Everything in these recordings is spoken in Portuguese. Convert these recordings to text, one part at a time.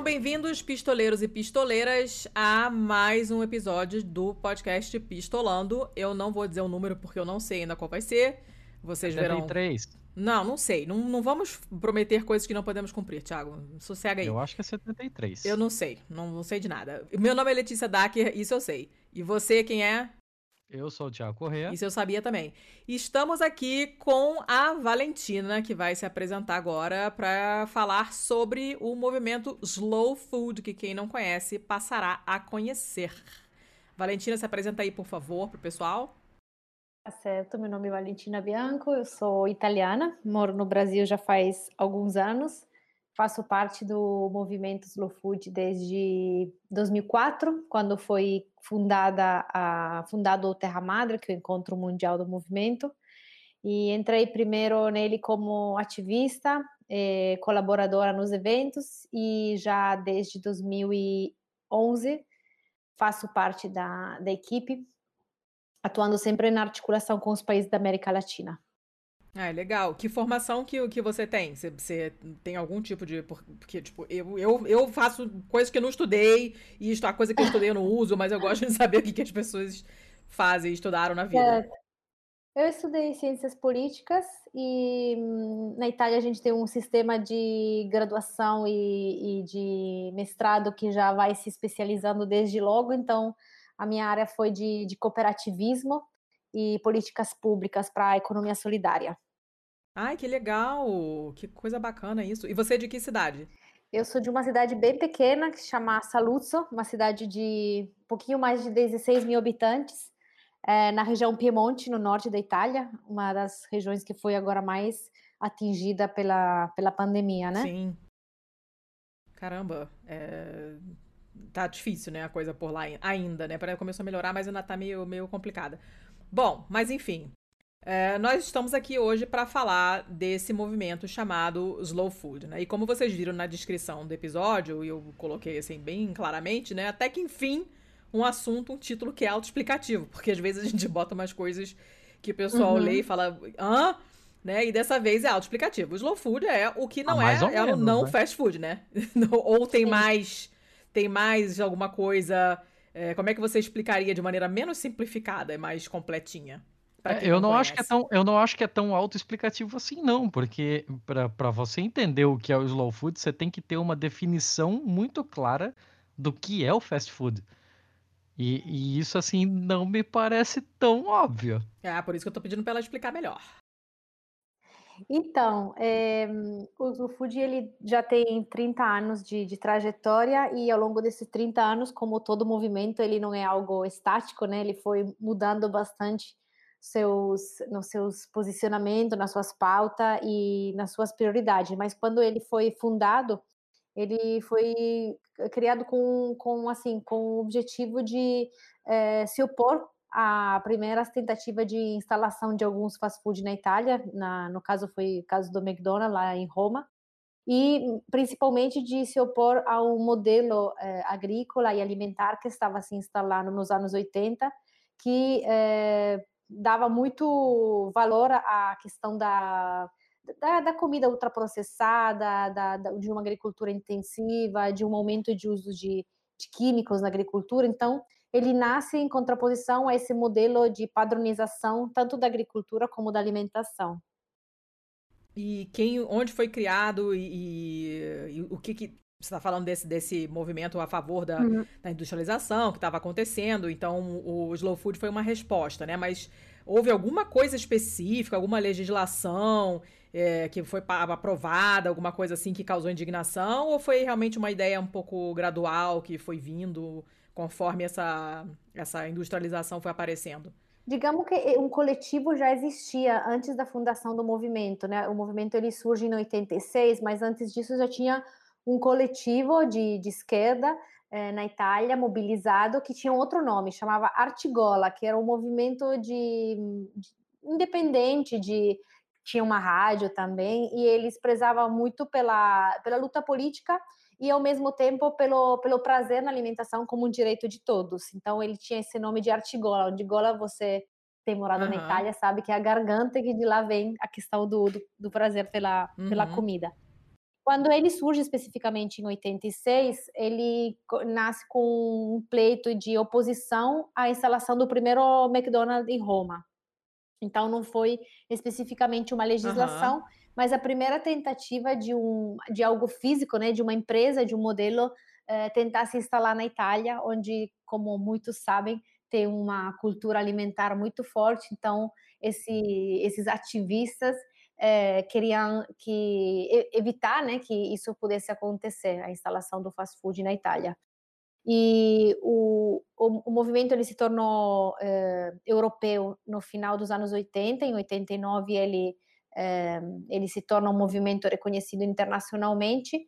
Sejam bem-vindos, pistoleiros e pistoleiras, a mais um episódio do podcast Pistolando. Eu não vou dizer o número porque eu não sei ainda qual vai ser. Vocês 73. verão. Não, não sei. Não, não vamos prometer coisas que não podemos cumprir, Thiago. Sossega aí. Eu acho que é 73. Eu não sei. Não, não sei de nada. Meu nome é Letícia Dacker, isso eu sei. E você, quem é? Eu sou o Tiago Corrêa. Isso eu sabia também. Estamos aqui com a Valentina, que vai se apresentar agora para falar sobre o movimento Slow Food, que quem não conhece passará a conhecer. Valentina, se apresenta aí, por favor, para o pessoal. Tá certo, meu nome é Valentina Bianco, eu sou italiana, moro no Brasil já faz alguns anos faço parte do movimento Slow Food desde 2004, quando foi fundada a, fundado o Terra Madre, que é o encontro mundial do movimento. E entrei primeiro nele como ativista, eh, colaboradora nos eventos, e já desde 2011 faço parte da, da equipe, atuando sempre na articulação com os países da América Latina. Ah, é legal. Que formação que, que você tem? Você, você tem algum tipo de. Porque, tipo, eu, eu, eu faço coisas que eu não estudei, e a coisa que eu estudei eu não uso, mas eu gosto de saber o que, que as pessoas fazem estudaram na vida. É. Eu estudei ciências políticas e hum, na Itália a gente tem um sistema de graduação e, e de mestrado que já vai se especializando desde logo, então a minha área foi de, de cooperativismo e políticas públicas para a economia solidária. Ai, que legal! Que coisa bacana isso. E você é de que cidade? Eu sou de uma cidade bem pequena que se chama Saluzzo, uma cidade de um pouquinho mais de 16 mil habitantes, é, na região Piemonte, no norte da Itália, uma das regiões que foi agora mais atingida pela, pela pandemia, né? Sim. Caramba, é... tá difícil, né, a coisa por lá ainda, né? Começou a melhorar, mas ainda tá meio, meio complicada. Bom, mas enfim. É, nós estamos aqui hoje para falar desse movimento chamado Slow Food, né? E como vocês viram na descrição do episódio, e eu coloquei assim bem claramente, né? Até que enfim, um assunto, um título que é autoexplicativo, porque às vezes a gente bota umas coisas que o pessoal uhum. lê e fala, hã? Né? E dessa vez é autoexplicativo. O slow food é o que não ah, é, é o não né? fast food, né? ou tem Sim. mais tem mais alguma coisa é, como é que você explicaria de maneira menos simplificada e mais completinha? É, eu não, não acho que é tão, eu não acho que é tão autoexplicativo assim, não, porque para você entender o que é o slow food, você tem que ter uma definição muito clara do que é o fast food. E, e isso, assim, não me parece tão óbvio. É, por isso que eu tô pedindo para ela explicar melhor. Então, é, o Slow Food ele já tem 30 anos de, de, trajetória e ao longo desses 30 anos, como todo movimento, ele não é algo estático, né? Ele foi mudando bastante seus, nos seus posicionamentos, nas suas pautas e nas suas prioridades. Mas quando ele foi fundado, ele foi criado com, com assim, com o objetivo de é, se opor a primeira tentativa de instalação de alguns fast food na Itália, na, no caso foi o caso do McDonald's lá em Roma, e principalmente de se opor ao modelo eh, agrícola e alimentar que estava se instalando nos anos 80, que eh, dava muito valor à questão da, da, da comida ultraprocessada, da, da, de uma agricultura intensiva, de um aumento de uso de, de químicos na agricultura. Então, ele nasce em contraposição a esse modelo de padronização tanto da agricultura como da alimentação. E quem, onde foi criado e, e, e o que, que você está falando desse, desse movimento a favor da, uhum. da industrialização que estava acontecendo, então o slow food foi uma resposta, né? Mas houve alguma coisa específica, alguma legislação é, que foi aprovada, alguma coisa assim que causou indignação, ou foi realmente uma ideia um pouco gradual que foi vindo? Conforme essa, essa industrialização foi aparecendo? Digamos que um coletivo já existia antes da fundação do movimento, né? O movimento ele surge em 86, mas antes disso já tinha um coletivo de, de esquerda eh, na Itália mobilizado que tinha outro nome, chamava Artigola, que era um movimento de, de independente de tinha uma rádio também e eles prezavam muito pela, pela luta política e ao mesmo tempo pelo, pelo prazer na alimentação como um direito de todos. Então ele tinha esse nome de artigola. Artigola você tem morado uhum. na Itália sabe que é a garganta que de lá vem a questão do, do, do prazer pela, uhum. pela comida. Quando ele surge especificamente em 86, ele nasce com um pleito de oposição à instalação do primeiro McDonald's em Roma. Então, não foi especificamente uma legislação, uhum. Mas a primeira tentativa de, um, de algo físico, né, de uma empresa, de um modelo, eh, tentar se instalar na Itália, onde, como muitos sabem, tem uma cultura alimentar muito forte. Então, esse, esses ativistas eh, queriam que evitar, né, que isso pudesse acontecer, a instalação do fast food na Itália. E o, o, o movimento ele se tornou eh, europeu no final dos anos 80, em 89 ele, ele se torna um movimento reconhecido internacionalmente,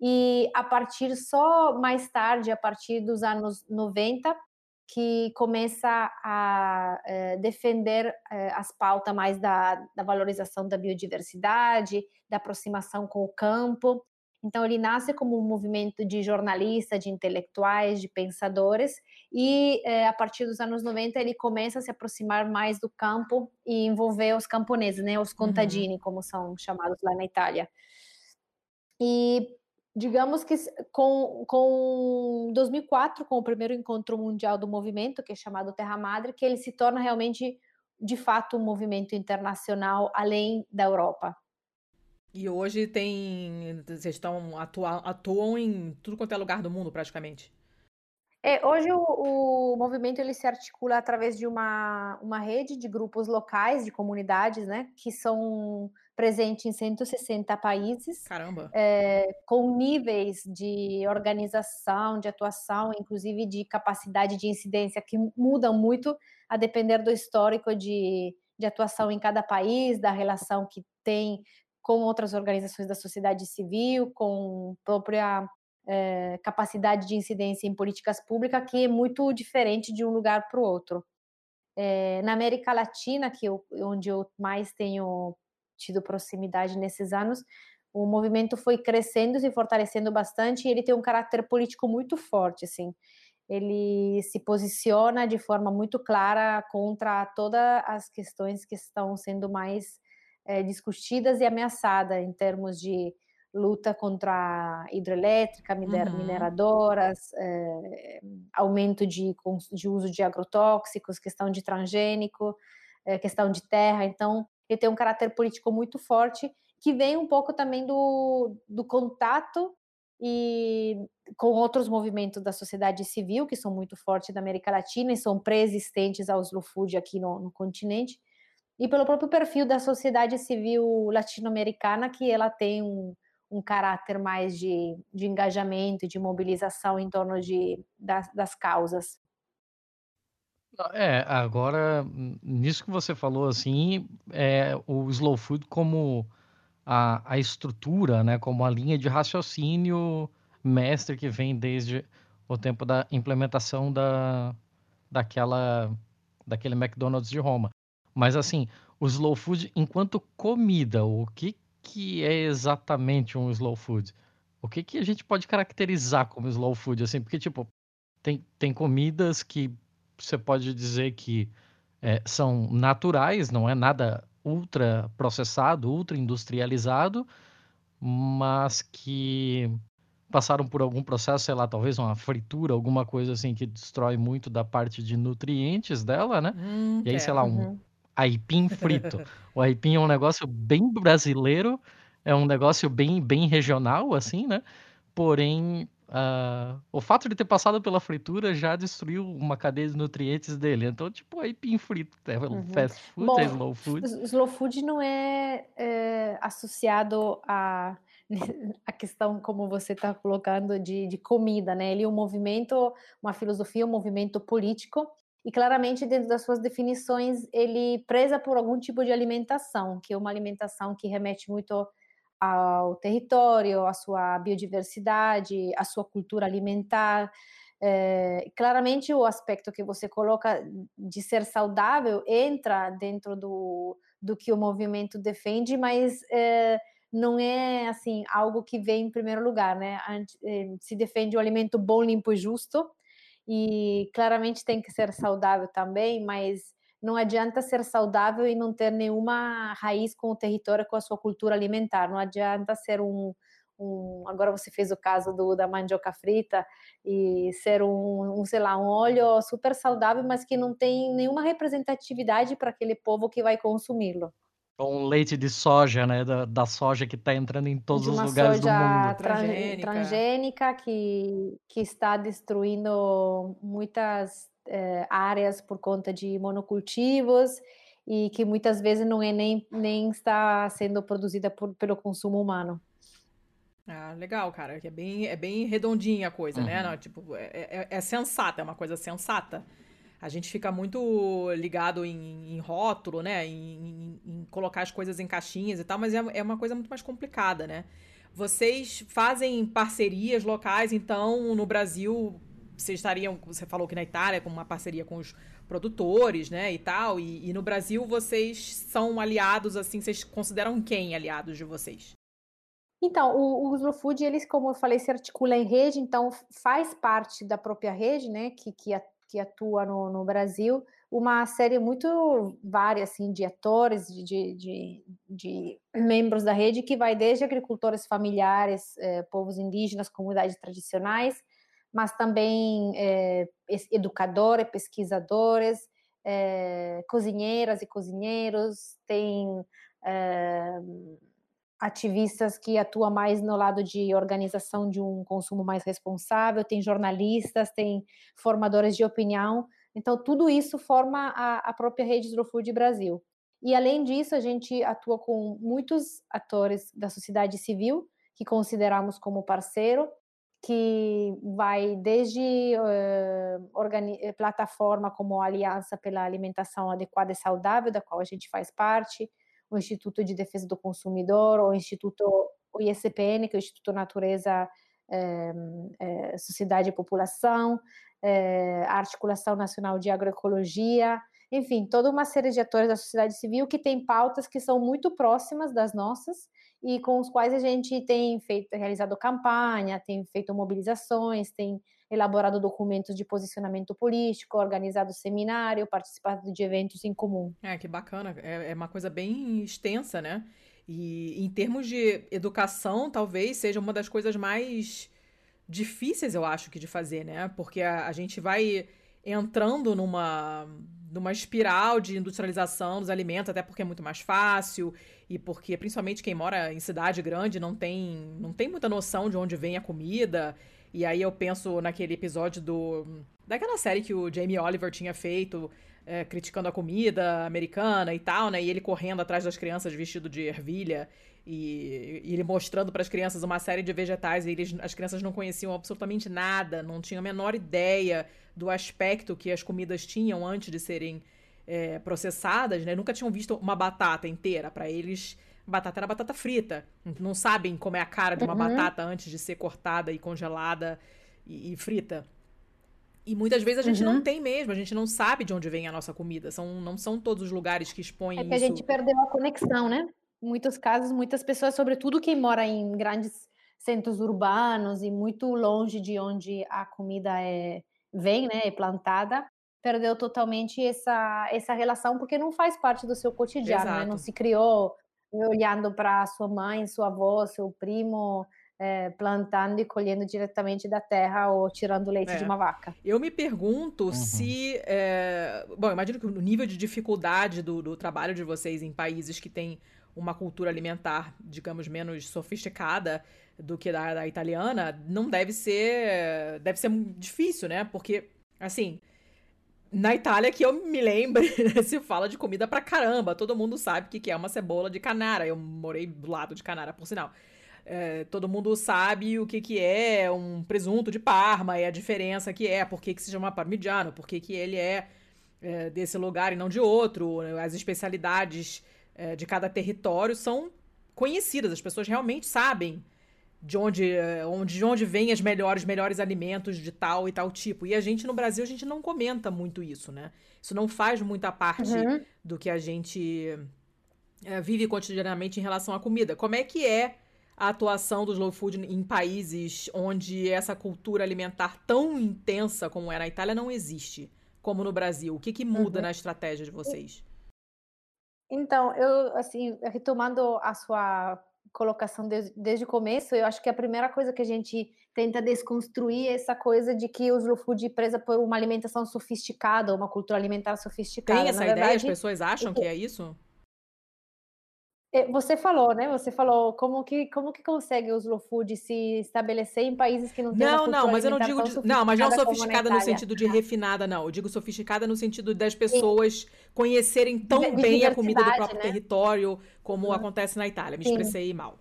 e a partir só mais tarde, a partir dos anos 90, que começa a eh, defender as pautas mais da, da valorização da biodiversidade, da aproximação com o campo, então, ele nasce como um movimento de jornalistas, de intelectuais, de pensadores, e é, a partir dos anos 90 ele começa a se aproximar mais do campo e envolver os camponeses, né, os contadini, uhum. como são chamados lá na Itália. E digamos que com, com 2004, com o primeiro encontro mundial do movimento, que é chamado Terra Madre, que ele se torna realmente, de fato, um movimento internacional além da Europa. E hoje tem. Vocês estão atuam, atuam em tudo quanto é lugar do mundo, praticamente. É, hoje o, o, movimento ele se articula através de uma, uma rede de grupos locais, de comunidades, né, que são presentes em 160 países. Caramba! É, com níveis de organização, de atuação, inclusive de capacidade de incidência, que mudam muito a depender do histórico de, de atuação em cada país, da relação que tem com outras organizações da sociedade civil, com própria é, capacidade de incidência em políticas públicas, que é muito diferente de um lugar para o outro. É, na América Latina, que eu, onde eu mais tenho tido proximidade nesses anos, o movimento foi crescendo e se fortalecendo bastante, e ele tem um caráter político muito forte, assim. Ele se posiciona de forma muito clara contra todas as questões que estão sendo mais é, discutidas e ameaçadas em termos de luta contra a hidrelétrica, uhum. mineradoras, é, aumento de, de, uso de agrotóxicos, questão de transgênico, é, questão de terra. Então, ele tem um caráter político muito forte, que vem um pouco também do, do contato e com outros movimentos da sociedade civil, que são muito fortes da América Latina e são pré-existentes ao slow food aqui no, no continente, e pelo próprio perfil da sociedade civil latino-americana, que ela tem um, um caráter mais de, de engajamento, de mobilização em torno de, das, das causas. É, agora, nisso que você falou, assim, é, o slow food como a, a estrutura, né, como a linha de raciocínio mestre que vem desde o tempo da implementação da, daquela, daquele McDonald's de Roma. Mas assim, o slow food enquanto comida, o que que é exatamente um slow food? O que que a gente pode caracterizar como slow food assim? Porque tipo, tem, tem comidas que você pode dizer que é, são naturais, não é nada ultra processado, ultra industrializado, mas que passaram por algum processo, sei lá, talvez uma fritura, alguma coisa assim que destrói muito da parte de nutrientes dela, né? Hum, e aí, é. sei lá, um, uhum aipim frito. O aipim é um negócio bem brasileiro, é um negócio bem, bem regional, assim, né? Porém, uh, o fato de ter passado pela fritura já destruiu uma cadeia de nutrientes dele. Então, tipo, aipim frito é uhum. fast food, Bom, é slow food. Slow food não é, é associado a a questão, como você está colocando, de, de comida, né? Ele é um movimento, uma filosofia, um movimento político e claramente dentro das suas definições ele preza por algum tipo de alimentação, que é uma alimentação que remete muito ao território, à sua biodiversidade, à sua cultura alimentar. É, claramente o aspecto que você coloca de ser saudável entra dentro do, do que o movimento defende, mas é, não é assim algo que vem em primeiro lugar, né? Se defende o alimento bom, limpo e justo, e claramente tem que ser saudável também, mas não adianta ser saudável e não ter nenhuma raiz com o território, com a sua cultura alimentar. Não adianta ser um, um, agora você fez o caso do, da mandioca frita e ser um, um, sei lá, um óleo super saudável, mas que não tem nenhuma representatividade para aquele povo que vai consumi-lo. Um leite de soja, né? Da, da soja que está entrando em todos os lugares do mundo. Transgênica. transgênica que, que está destruindo muitas é, áreas por conta de monocultivos e que muitas vezes não é nem, nem está sendo produzida por, pelo consumo humano. Ah, legal, cara. É bem, é bem redondinha a coisa, né? uhum. né? Não, tipo, é, é, é, sensata, é uma coisa sensata. A gente fica muito ligado em, em rótulo, né? Em, em, em, colocar as coisas em caixinhas e tal, mas é, é uma coisa muito mais complicada, né? Vocês fazem parcerias locais, então, no Brasil, vocês estariam, você falou que na Itália, com uma parceria com os produtores, né, e tal, e, e no Brasil vocês são aliados, assim, vocês consideram quem aliados de vocês? Então, o, o Slow Food, eles, como eu falei, se articula em rede, então faz parte da própria rede, né, que, que, que atua no, no Brasil, uma série muito vária, assim, de atores, de, de, de, membros da rede, que vai desde agricultores familiares, eh, povos indígenas, comunidades tradicionais, mas também é, educadores, pesquisadores, é, cozinheiras e cozinheiros, tem é, ativistas que atuam mais no lado de organização de um consumo mais responsável, tem jornalistas, tem formadores de opinião. Então, tudo isso forma a, a própria rede Slow Food Brasil. E, além disso, a gente atua com muitos atores da sociedade civil, que consideramos como parceiro, que vai desde uh, plataforma como Aliança pela Alimentação Adequada e Saudável, da qual a gente faz parte, o Instituto de Defesa do Consumidor, o Instituto o ISPN, que é o Instituto Natureza, eh, eh, Sociedade e População, a Articulação Nacional de Agroecologia, enfim, toda uma série de atores da sociedade civil que tem pautas que são muito próximas das nossas e com os quais a gente tem feito, realizado campanha, tem feito mobilizações, tem elaborado documentos de posicionamento político, organizado seminário, participado de eventos em comum. É, que bacana. É, é uma coisa bem extensa, né? E em termos de educação, talvez seja uma das coisas mais difíceis, eu acho, que de fazer, né? Porque a, a gente vai entrando numa, numa espiral de industrialização dos alimentos, até porque é muito mais fácil e porque principalmente quem mora em cidade grande não tem, não tem muita noção de onde vem a comida. E aí eu penso naquele episódio do daquela série que o Jamie Oliver tinha feito, é, criticando a comida americana e tal, né? E ele correndo atrás das crianças vestido de ervilha e, e ele mostrando para as crianças uma série de vegetais e eles, as crianças não conheciam absolutamente nada, não tinham a menor ideia do aspecto que as comidas tinham antes de serem é, processadas, né? Nunca tinham visto uma batata inteira. Para eles, batata era batata frita. Não sabem como é a cara de uma uhum. batata antes de ser cortada e congelada e, e frita. E muitas vezes a gente uhum. não tem mesmo, a gente não sabe de onde vem a nossa comida. São, não são todos os lugares que expõem É que isso. a gente perdeu a conexão, né? Em muitos casos, muitas pessoas, sobretudo quem mora em grandes centros urbanos e muito longe de onde a comida é, vem, né, é plantada, perdeu totalmente essa, essa relação porque não faz parte do seu cotidiano, né? Não se criou olhando para sua mãe, sua avó, seu primo, é, plantando e colhendo diretamente da terra ou tirando leite é. de uma vaca. Eu me pergunto uhum. se. É... Bom, imagino que o nível de dificuldade do, do trabalho de vocês em países que têm uma cultura alimentar, digamos, menos sofisticada do que da, da italiana, não deve ser. Deve ser difícil, né? Porque, assim. Na Itália, que eu me lembre, se fala de comida pra caramba. Todo mundo sabe o que é uma cebola de canara. Eu morei do lado de canara, por sinal. É, todo mundo sabe o que, que é um presunto de Parma e a diferença que é, por que, que se chama parmigiano, por que, que ele é, é desse lugar e não de outro. As especialidades é, de cada território são conhecidas, as pessoas realmente sabem de onde, é, onde, de onde vêm as melhores, melhores alimentos de tal e tal tipo. E a gente no Brasil, a gente não comenta muito isso, né? Isso não faz muita parte uhum. do que a gente é, vive cotidianamente em relação à comida. Como é que é a atuação do slow food em países onde essa cultura alimentar tão intensa como é na Itália não existe, como no Brasil? O que, que muda uhum. na estratégia de vocês? Então, eu, assim, retomando a sua colocação desde, desde o começo. Eu acho que a primeira coisa que a gente tenta desconstruir é essa coisa de que o slow food é presa por uma alimentação sofisticada, uma cultura alimentar sofisticada. Tem essa Na ideia? Verdade, As pessoas acham que é isso? É, você falou, né? Você falou como que como que consegue o slow food se estabelecer em países que não têm Não, não, mas eu não digo de, não, mas não sofisticada no sentido de refinada, não. Eu digo sofisticada no sentido das pessoas Sim. conhecerem tão de, de bem a comida do próprio né? território como acontece na Itália. Me Sim. expressei mal.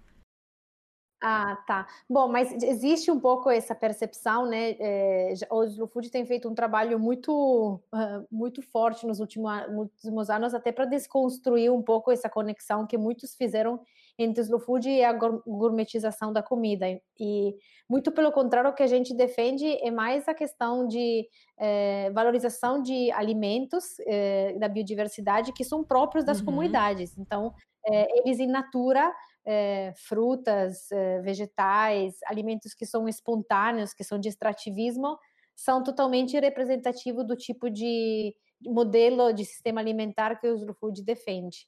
Ah, tá. Bom, mas existe um pouco essa percepção, né? É, o Slow Food tem feito um trabalho muito, uh, muito forte nos últimos, anos, até para desconstruir um pouco essa conexão que muitos fizeram entre o Slow Food e a gourmetização da comida. E muito pelo contrário, o que a gente defende é mais a questão de é, valorização de alimentos, é, da biodiversidade, que são próprios das uhum. comunidades. Então, eles in natura é, frutas, é, vegetais, alimentos que são espontâneos, que são de extrativismo, são totalmente representativos do tipo de modelo de sistema alimentar que o Slow Food defende.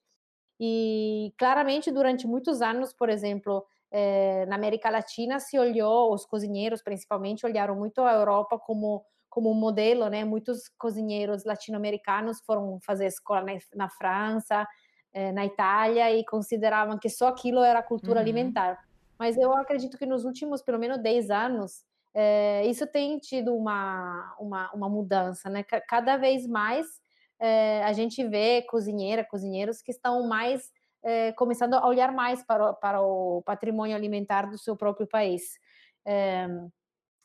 E claramente, durante muitos anos, por exemplo, é, na América Latina se olhou, os cozinheiros principalmente olharam muito a Europa como como um modelo, né? Muitos cozinheiros latino-americanos foram fazer escola na, na França, é, na Itália e consideravam que só aquilo era cultura uhum. alimentar. Mas eu acredito que nos últimos, pelo menos 10 anos, é, isso tem tido uma, uma, uma, mudança, né? Cada vez mais é, a gente vê cozinheira, cozinheiros que estão mais é, começando a olhar mais para, para o patrimônio alimentar do seu próprio país. É,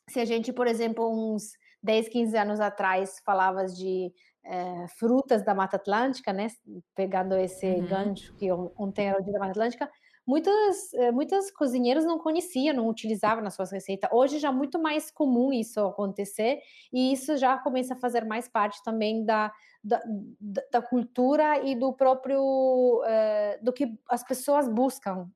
se a gente, por exemplo, uns 10, 15 anos atrás falava de é, frutas da Mata Atlântica, né? Pegando esse uhum. gancho que ontem era o dia da Mata Atlântica, muitas, eh, muitas cozinheiras não conheciam, não utilizavam nas suas receitas. Hoje já é muito mais comum isso acontecer e isso já começa a fazer mais parte também da, da, da cultura e do próprio é, do que as pessoas buscam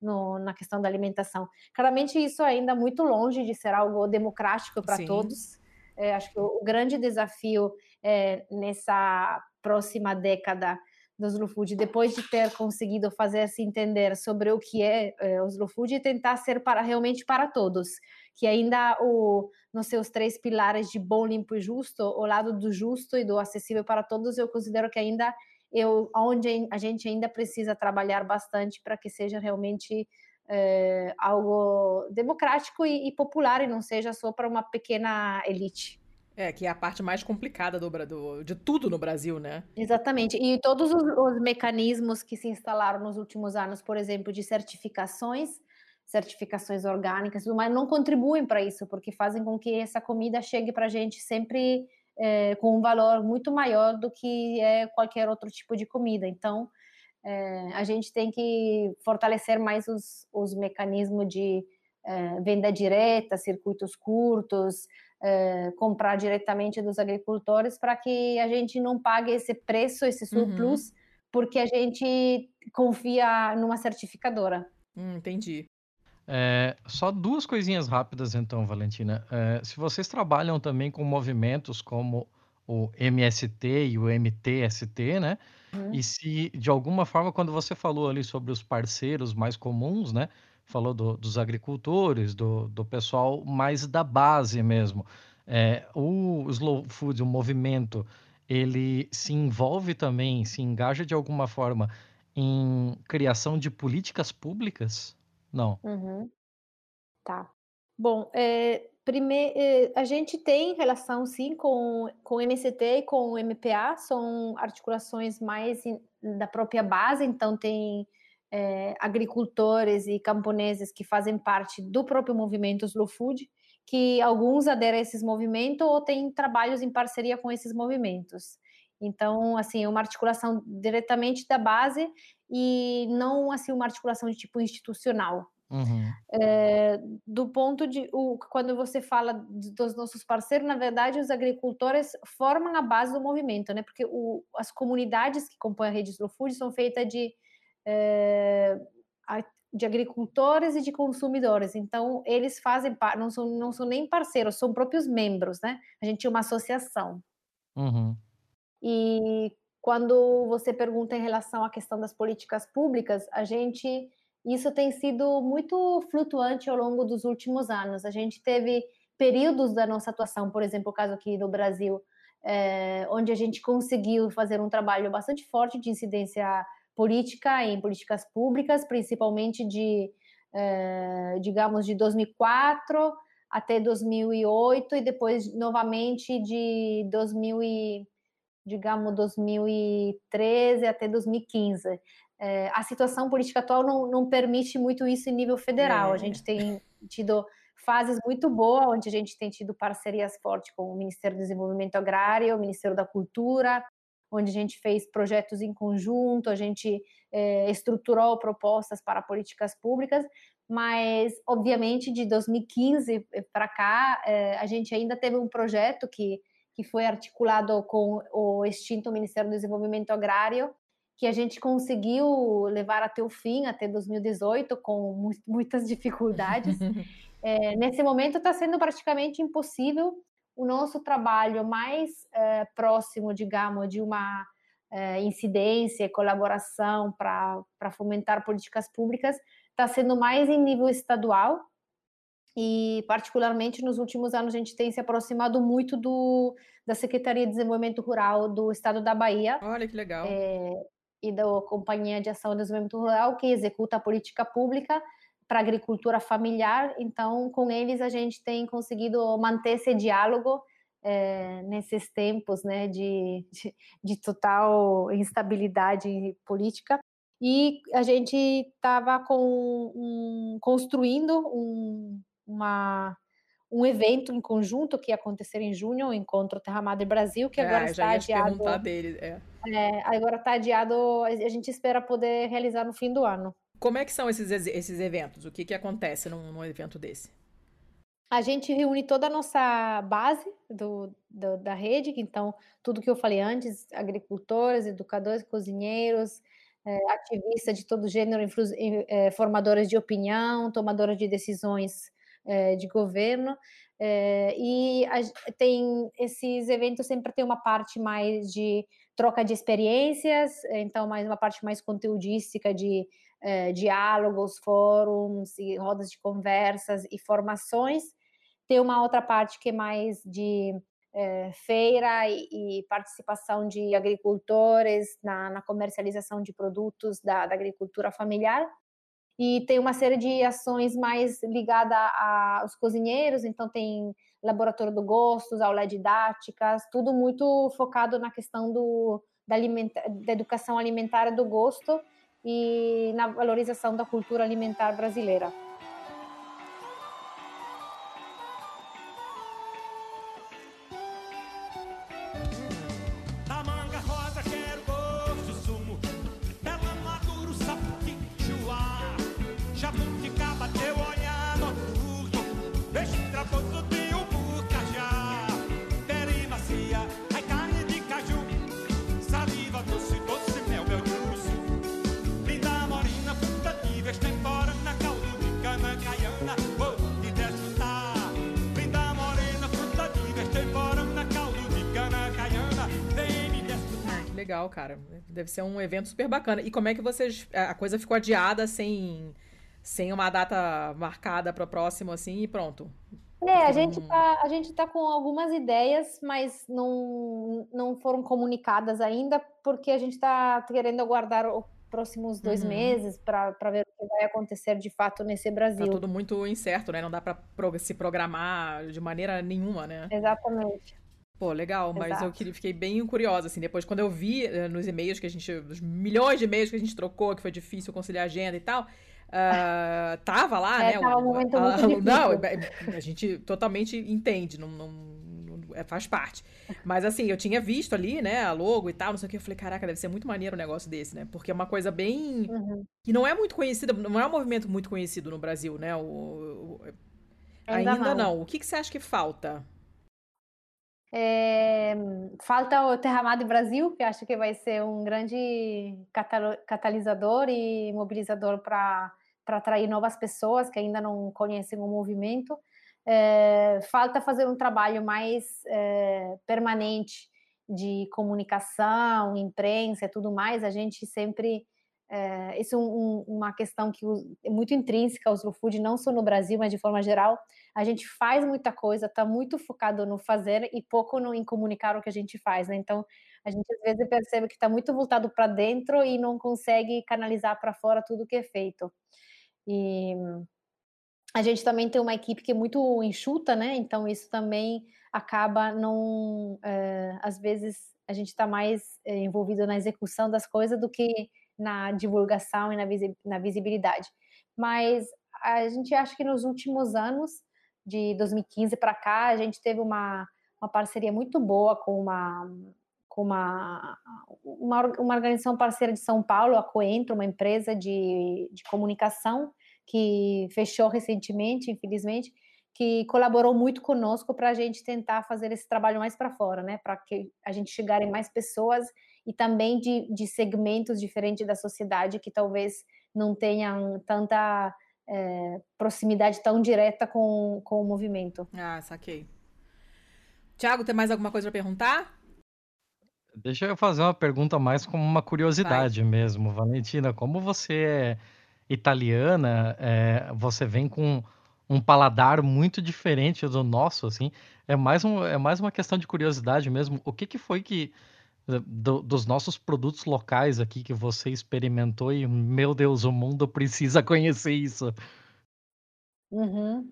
no, na questão da alimentação. Claramente isso ainda é muito longe de ser algo democrático para todos. É, acho que o, o grande desafio é, nessa próxima década do slow food, depois de ter conseguido fazer se entender sobre o que é, é o slow food e tentar ser para realmente para todos, que ainda o nos seus três pilares de bom, limpo e justo, o lado do justo e do acessível para todos, eu considero que ainda eu onde a gente ainda precisa trabalhar bastante para que seja realmente é, algo democrático e, e popular e não seja só para uma pequena elite. É, que é a parte mais complicada do, do, de tudo no Brasil, né? Exatamente. E todos os, os, mecanismos que se instalaram nos últimos anos, por exemplo, de certificações, certificações orgânicas, mas não contribuem para isso, porque fazem com que essa comida chegue para a gente sempre é, com um valor muito maior do que é qualquer outro tipo de comida. Então, é, a gente tem que fortalecer mais os, os mecanismos de é, venda direta, circuitos curtos, é, comprar diretamente dos agricultores para que a gente não pague esse preço, esse surplus, uhum. porque a gente confia numa certificadora. Hum, entendi. É, só duas coisinhas rápidas, então, Valentina. É, se vocês trabalham também com movimentos como o MST e o MTST, né? Uhum. E se, de alguma forma, quando você falou ali sobre os parceiros mais comuns, né? Falou do, dos agricultores, do, do pessoal mais da base mesmo. É, o Slow Food, o movimento, ele se envolve também, se engaja de alguma forma em criação de políticas públicas? Não. Uhum. Tá. Bom, é, é, a gente tem relação sim com, com o MCT e com o MPA, são articulações mais in, da própria base, então tem é, agricultores e camponeses que fazem parte do próprio movimento Slow Food, que alguns aderem a esses movimentos ou têm trabalhos em parceria com esses movimentos. Então, assim, é uma articulação diretamente da base e não assim uma articulação de tipo institucional. Uhum. É, do ponto de o, quando você fala dos nossos parceiros, na verdade, os agricultores formam a base do movimento, né? Porque o, as comunidades que compõem a rede Slow Food são feitas de de agricultores e de consumidores. Então, eles fazem parte, não são, não são nem parceiros, são próprios membros, né? A gente é uma associação. Uhum. E quando você pergunta em relação à questão das políticas públicas, a gente Isso tem sido muito flutuante ao longo dos últimos anos. A gente teve períodos da nossa atuação, por exemplo, o caso aqui do Brasil, é, onde a gente conseguiu fazer um trabalho bastante forte de incidência política em políticas públicas, principalmente de, é, digamos, de 2004 até 2008 e depois novamente de 2000 e, digamos, 2013 até 2015. É, a situação política atual não, não, permite muito isso em nível federal. É. A gente tem tido fases muito boas, onde a gente tem tido parcerias fortes com o Ministério do Desenvolvimento Agrário, o Ministério da Cultura, onde a gente fez projetos em conjunto, a gente é, estruturou propostas para políticas públicas, mas, obviamente, de 2015 para cá, é, a gente ainda teve um projeto que, que foi articulado com o extinto Ministério do Desenvolvimento Agrário, que a gente conseguiu levar até o fim, até 2018, com muitas dificuldades. é, nesse momento está sendo praticamente impossível o nosso trabalho mais é, próximo, digamos, de uma é, incidência e colaboração para fomentar políticas públicas está sendo mais em nível estadual e particularmente nos últimos anos a gente tem se aproximado muito do da Secretaria de Desenvolvimento Rural do Estado da Bahia. Olha que legal. É, e da Companhia de Ação e Desenvolvimento Rural, que executa a política pública para agricultura familiar. Então, com eles, a gente tem conseguido manter esse diálogo é, nesses tempos né, de, de, de, total instabilidade política. E a gente estava um, construindo um, uma um evento em conjunto que ia acontecer em junho, o Encontro Terra Madre Brasil, que é, agora está adiado. Dele, é. É, agora está adiado, a gente espera poder realizar no fim do ano. Como é que são esses, esses eventos? O que, que acontece num, num evento desse? A gente reúne toda a nossa base do, do, da rede, então tudo que eu falei antes, agricultores, educadores, cozinheiros, é, ativistas de todo gênero, é, formadores de opinião, tomadores de decisões é, de governo. E a, tem esses eventos sempre tem uma parte mais de troca de experiências, então mais uma parte mais conteudística de é, diálogos, fóruns e rodas de conversas e formações. Tem uma outra parte que é mais de é, feira e, e, participação de agricultores na, na comercialização de produtos da, da agricultura familiar e tem uma série de ações mais ligadas aos cozinheiros, então tem laboratório do gostos, aula didáticas, tudo muito focado na questão do, da, da educação alimentar do gosto e na valorização da cultura alimentar brasileira. Deve ser um evento super bacana. E como é que vocês. A coisa ficou adiada sem, sem uma data marcada para o próximo, assim, e pronto. É, a gente, tá, a gente tá com algumas ideias, mas não, não foram comunicadas ainda, porque a gente está querendo aguardar os próximos dois uhum. meses para ver o que vai acontecer de fato nesse Brasil. Tá tudo muito incerto, né? Não dá para se programar de maneira nenhuma, né? Exatamente. Pô, legal, mas Exato. eu fiquei bem curiosa, assim, depois quando eu vi uh, nos e-mails que a gente, os milhões de e-mails que a gente trocou, que foi difícil conciliar a agenda e tal, uh, tava lá, é, né? Tava um momento a, muito não, a gente totalmente entende, não, não, não, é, faz parte. Mas assim, eu tinha visto ali, né, a logo e tal, não sei o que, eu falei, caraca, deve ser muito maneiro um negócio desse, né? Porque é uma coisa bem... Uhum. que não é muito conhecida, não é um movimento muito conhecido no Brasil, né? O, o, ainda, ainda não. O que, que você acha que falta? É, falta o Terramado Brasil, que acho que vai ser um grande catalisador e mobilizador para atrair novas pessoas que ainda não conhecem o movimento. É, falta fazer um trabalho mais é, permanente de comunicação, imprensa e tudo mais. A gente sempre é, isso é um, uma questão que é muito intrínseca ao slow food, não só no Brasil, mas de forma geral. A gente faz muita coisa, está muito focado no fazer e pouco no, em comunicar o que a gente faz, né? Então, a gente às vezes percebe que está muito voltado para dentro e não consegue canalizar para fora tudo que é feito. E a gente também tem uma equipe que é muito enxuta, né? Então, isso também acaba não. É, às vezes, a gente está mais é, envolvido na execução das coisas do que na divulgação e na, visi na visibilidade. Mas a gente acha que nos últimos anos, de 2015 para cá, a gente teve uma, uma parceria muito boa com uma com uma, uma, uma organização parceira de São Paulo, a Coentro, uma empresa de, de comunicação que fechou recentemente, infelizmente, que colaborou muito conosco para a gente tentar fazer esse trabalho mais para fora, né? Para que a gente chegar em mais pessoas e também de, de segmentos diferentes da sociedade que talvez não tenham tanta é, proximidade tão direta com, com o movimento. Ah, saquei. Tiago, tem mais alguma coisa para perguntar? Deixa eu fazer uma pergunta mais como uma curiosidade Vai. mesmo, Valentina. Como você é italiana, é, você vem com um paladar muito diferente do nosso, assim. É mais, um, é mais uma questão de curiosidade mesmo. O que, que foi que do, dos nossos produtos locais aqui que você experimentou e, meu Deus, o mundo precisa conhecer isso. Uhum.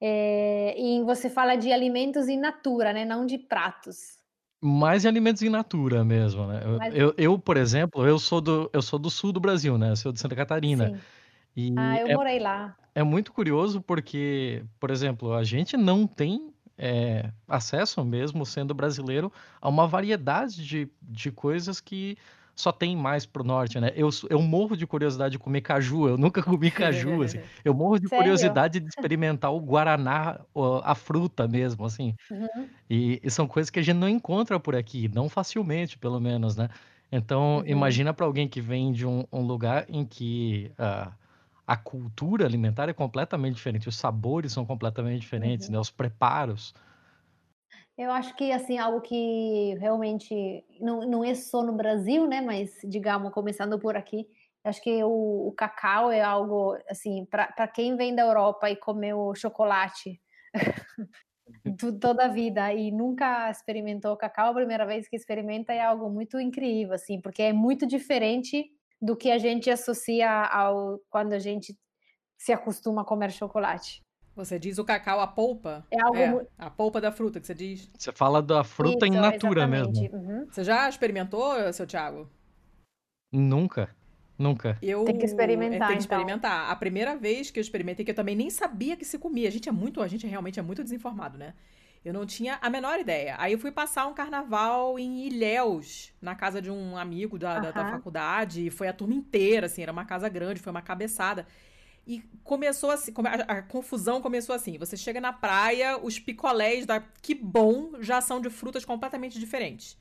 É, e você fala de alimentos in natura, né? Não de pratos. Mais de alimentos in natura mesmo, né? Mas... Eu, eu, por exemplo, eu sou do, eu sou do sul do Brasil, né? Eu sou de Santa Catarina. Ah, eu é, morei lá. É muito curioso porque, por exemplo, a gente não tem é, acesso mesmo, sendo brasileiro, a uma variedade de, de coisas que só tem mais pro norte, né? Eu, eu morro de curiosidade de comer caju, eu nunca comi caju, assim. Eu morro de Sério? curiosidade de experimentar o guaraná, a fruta mesmo, assim. Uhum. E, e, são coisas que a gente não encontra por aqui, não facilmente, pelo menos, né? Então, uhum. imagina para alguém que vem de um, um lugar em que uh, a cultura alimentar é completamente diferente, os sabores são completamente diferentes, uhum. né? Os preparos. Eu acho que assim algo que realmente não, não é só no Brasil, né? Mas digamos começando por aqui, acho que o, o cacau é algo assim para quem vem da Europa e comeu chocolate toda a vida e nunca experimentou cacau, a primeira vez que experimenta é algo muito incrível, assim, porque é muito diferente do que a gente associa ao quando a gente se acostuma a comer chocolate. Você diz o cacau, a polpa? É algo é, a polpa da fruta que você diz. Você fala da fruta Isso, in natura exatamente. mesmo. Uhum. Você já experimentou, seu Thiago? Nunca. Nunca. Eu, tem que experimentar. Tem que então. experimentar. Então. A primeira vez que eu experimentei, que eu também nem sabia que se comia. A gente é muito, a gente realmente é muito desinformado, né? Eu não tinha a menor ideia. Aí eu fui passar um carnaval em Ilhéus, na casa de um amigo da, da, da faculdade. E foi a turma inteira, assim, era uma casa grande, foi uma cabeçada. E começou assim, a, a, confusão começou assim. Você chega na praia, os picolés da Que Bom já são de frutas completamente diferentes.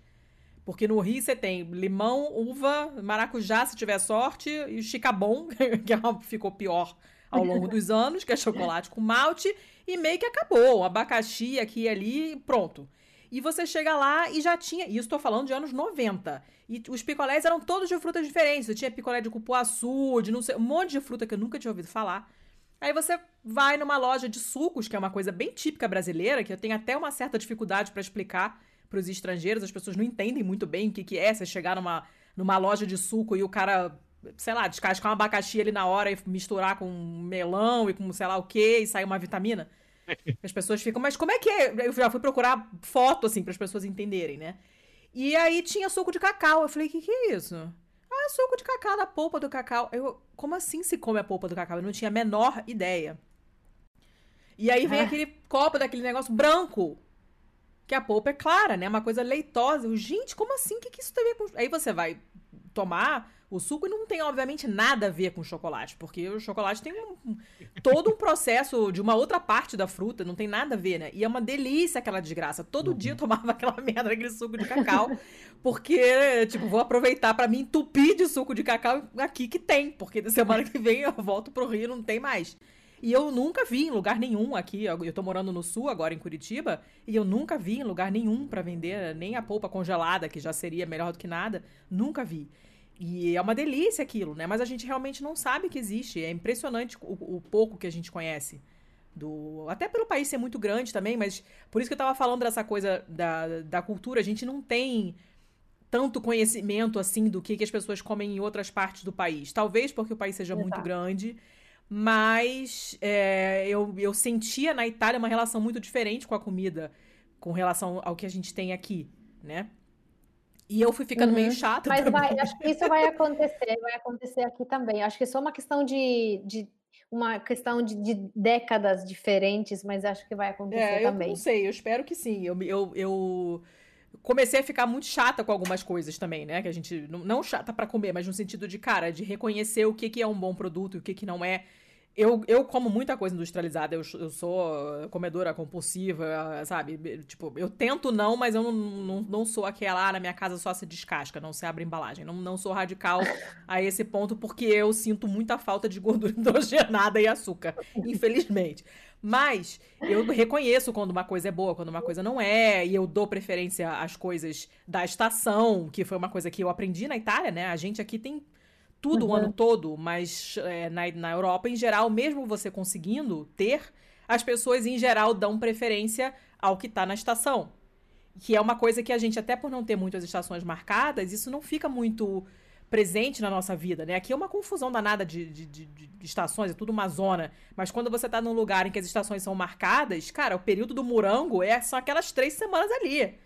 Porque no Rio você tem limão, uva, maracujá, se tiver sorte, e o chicabon, que é ficou pior ao longo dos anos, que é chocolate com malte, e meio que acabou. Abacaxi aqui e ali, pronto. E você chega lá e já tinha. Isso estou falando de anos 90. E os picolés eram todos de frutas diferentes. Você tinha picolé de cupuaçu, de não sei, um monte de fruta que eu nunca tinha ouvido falar. Aí você vai numa loja de sucos, que é uma coisa bem típica brasileira, que eu tenho até uma certa dificuldade para explicar para os estrangeiros. As pessoas não entendem muito bem o que, que é você chegar numa, numa loja de suco e o cara sei lá, descascar um abacaxi ali na hora e misturar com melão e com sei lá o que e sair uma vitamina. As pessoas ficam, mas como é que é? Eu já fui procurar foto, assim, para as pessoas entenderem, né? E aí tinha suco de cacau. Eu falei, o que, que é isso? Ah, suco de cacau, da polpa do cacau. Eu, como assim se come a polpa do cacau? Eu não tinha a menor ideia. E aí vem ah. aquele copo daquele negócio branco. Que a polpa é clara, né? Uma coisa leitosa. Eu, Gente, como assim? O que, que isso tem a ver com. Aí você vai tomar o suco não tem, obviamente, nada a ver com chocolate, porque o chocolate tem um, todo um processo de uma outra parte da fruta, não tem nada a ver, né? E é uma delícia aquela desgraça. Todo uhum. dia eu tomava aquela merda, aquele suco de cacau, porque, tipo, vou aproveitar para me entupir de suco de cacau aqui que tem, porque da semana que vem eu volto pro Rio não tem mais. E eu nunca vi em lugar nenhum aqui. Eu tô morando no sul agora, em Curitiba, e eu nunca vi em lugar nenhum para vender nem a polpa congelada, que já seria melhor do que nada. Nunca vi. E é uma delícia aquilo, né? Mas a gente realmente não sabe que existe. É impressionante o, o pouco que a gente conhece. Do, até pelo país ser muito grande também, mas por isso que eu tava falando dessa coisa da, da cultura. A gente não tem tanto conhecimento assim do que, que as pessoas comem em outras partes do país. Talvez porque o país seja Exato. muito grande, mas é, eu, eu sentia na Itália uma relação muito diferente com a comida com relação ao que a gente tem aqui, né? E eu fui ficando uhum. meio chata. Mas vai, acho que isso vai acontecer, vai acontecer aqui também. Acho que é só uma questão de, de uma questão de, de, décadas diferentes, mas acho que vai acontecer é, também. Eu não sei, eu espero que sim. Eu, eu, eu comecei a ficar muito chata com algumas coisas também, né? Que a gente. Não, não chata para comer, mas no sentido de, cara, de reconhecer o que, que é um bom produto e o que, que não é. Eu, eu como muita coisa industrializada, eu, eu sou comedora compulsiva, sabe? Tipo, eu tento não, mas eu não, não, não sou aquela, ah, na minha casa só se descasca, não se abre embalagem. Não, não sou radical a esse ponto, porque eu sinto muita falta de gordura hidrogenada e açúcar, infelizmente. Mas eu reconheço quando uma coisa é boa, quando uma coisa não é, e eu dou preferência às coisas da estação, que foi uma coisa que eu aprendi na Itália, né? A gente aqui tem tudo uhum. o ano todo, mas é, na, na Europa, em geral, mesmo você conseguindo ter, as pessoas em geral dão preferência ao que está na estação. Que é uma coisa que a gente, até por não ter muitas estações marcadas, isso não fica muito presente na nossa vida, né? Aqui é uma confusão danada de, de, de, de estações, é tudo uma zona. Mas quando você está num lugar em que as estações são marcadas, cara, o período do morango é só aquelas três semanas ali.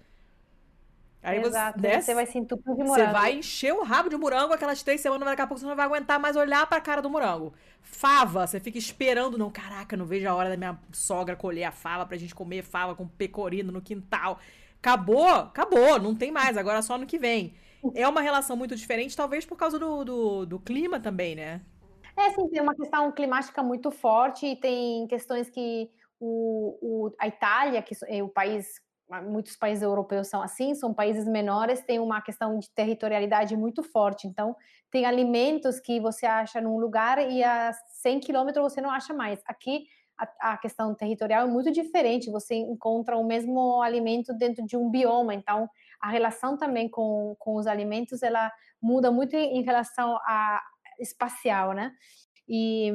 Aí Exato, você, né, você vai se entupir de morango. Você vai encher o rabo de morango aquelas três semanas, mas daqui a pouco você não vai aguentar mais olhar pra cara do morango. Fava, você fica esperando, não, caraca, não vejo a hora da minha sogra colher a fava pra gente comer fava com pecorino no quintal. Acabou, acabou, não tem mais, agora só no que vem. É uma relação muito diferente, talvez por causa do, do, do clima também, né? É, sim, tem uma questão climática muito forte e tem questões que o, o, a Itália, que é o país muitos países europeus são assim, são países menores, tem uma questão de territorialidade muito forte. Então, tem alimentos que você acha num lugar e a 100 quilômetros você não acha mais. Aqui, a, a, questão territorial é muito diferente. Você encontra o mesmo alimento dentro de um bioma. Então, a relação também com, com os alimentos ela muda muito em relação a espacial, né? E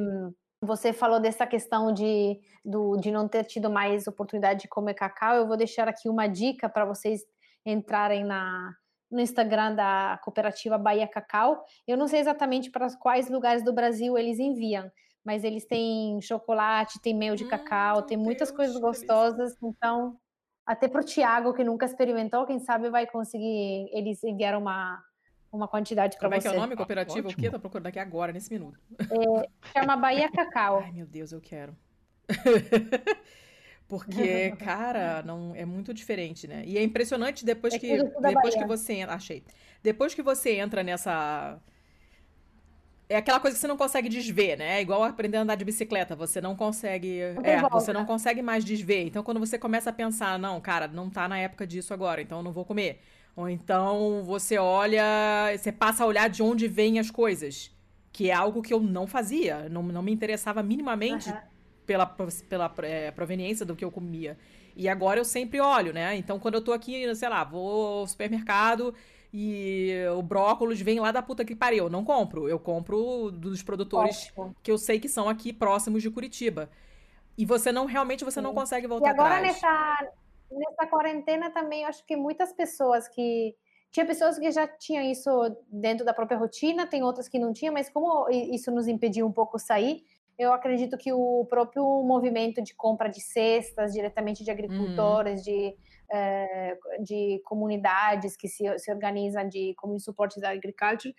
você falou dessa questão de, do, de não ter tido mais oportunidade de comer cacau. Eu vou deixar aqui uma dica para vocês entrarem na, no Instagram da cooperativa Bahia Cacau. Eu não sei exatamente para quais lugares do Brasil eles enviam, mas eles têm chocolate, tem mel de hum, cacau, tem muitas Deus coisas gostosas. Então, até para o Tiago, que nunca experimentou, quem sabe vai conseguir eles enviar uma, uma quantidade para você. Como é que é o nome? Cooperativa o quê? Tô procurando aqui agora, nesse minuto. É, chama Bahia Cacau. Ai, meu Deus, eu quero. Porque, cara, não é muito diferente, né? E é impressionante depois é que depois que você entra, achei. Depois que você entra nessa é aquela coisa que você não consegue desver, né? É igual aprender a andar de bicicleta, você não consegue, é, você não consegue mais desver. Então quando você começa a pensar, não, cara, não tá na época disso agora, então eu não vou comer. Ou então você olha, você passa a olhar de onde vêm as coisas, que é algo que eu não fazia, não, não me interessava minimamente uhum. pela, pela é, proveniência do que eu comia. E agora eu sempre olho, né? Então quando eu tô aqui, sei lá, vou ao supermercado e o brócolis vem lá da puta que pariu, eu não compro. Eu compro dos produtores Ótimo. que eu sei que são aqui próximos de Curitiba. E você não, realmente, você Sim. não consegue voltar. E agora atrás. nessa nessa quarentena também, eu acho que muitas pessoas que. Tinha pessoas que já tinham isso dentro da própria rotina, tem outras que não tinham, mas como isso nos impediu um pouco sair, eu acredito que o próprio movimento de compra de cestas diretamente de agricultores, uhum. de, é, de comunidades que se, se organizam de, como suporte da agriculture,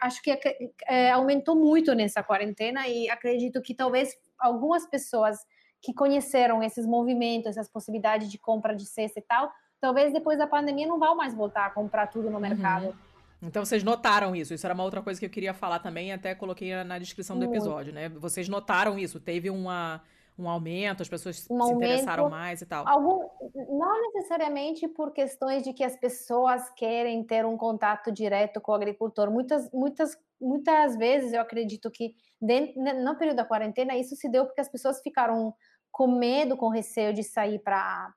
acho que é, aumentou muito nessa quarentena e acredito que talvez algumas pessoas que conheceram esses movimentos, essas possibilidades de compra de cesta e tal, talvez depois da pandemia não vão mais voltar a comprar tudo no uhum. mercado. Uhum. Então vocês notaram isso. Isso era uma outra coisa que eu queria falar também, até coloquei na descrição do episódio, né? Vocês notaram isso? Teve uma, um aumento, as pessoas um se aumento, interessaram mais e tal? Algum, não necessariamente por questões de que as pessoas querem ter um contato direto com o agricultor. Muitas, muitas, muitas vezes eu acredito que dentro, no período da quarentena isso se deu porque as pessoas ficaram com medo, com receio de sair para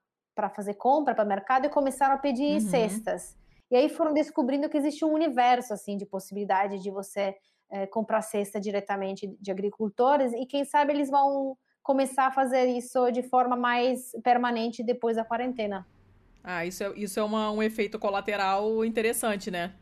fazer compra para o mercado e começaram a pedir uhum. cestas. E aí foram descobrindo que existe um universo assim de possibilidade de você é, comprar cesta diretamente de agricultores e quem sabe eles vão começar a fazer isso de forma mais permanente depois da quarentena. Ah, isso é, isso é uma, um efeito colateral interessante, né?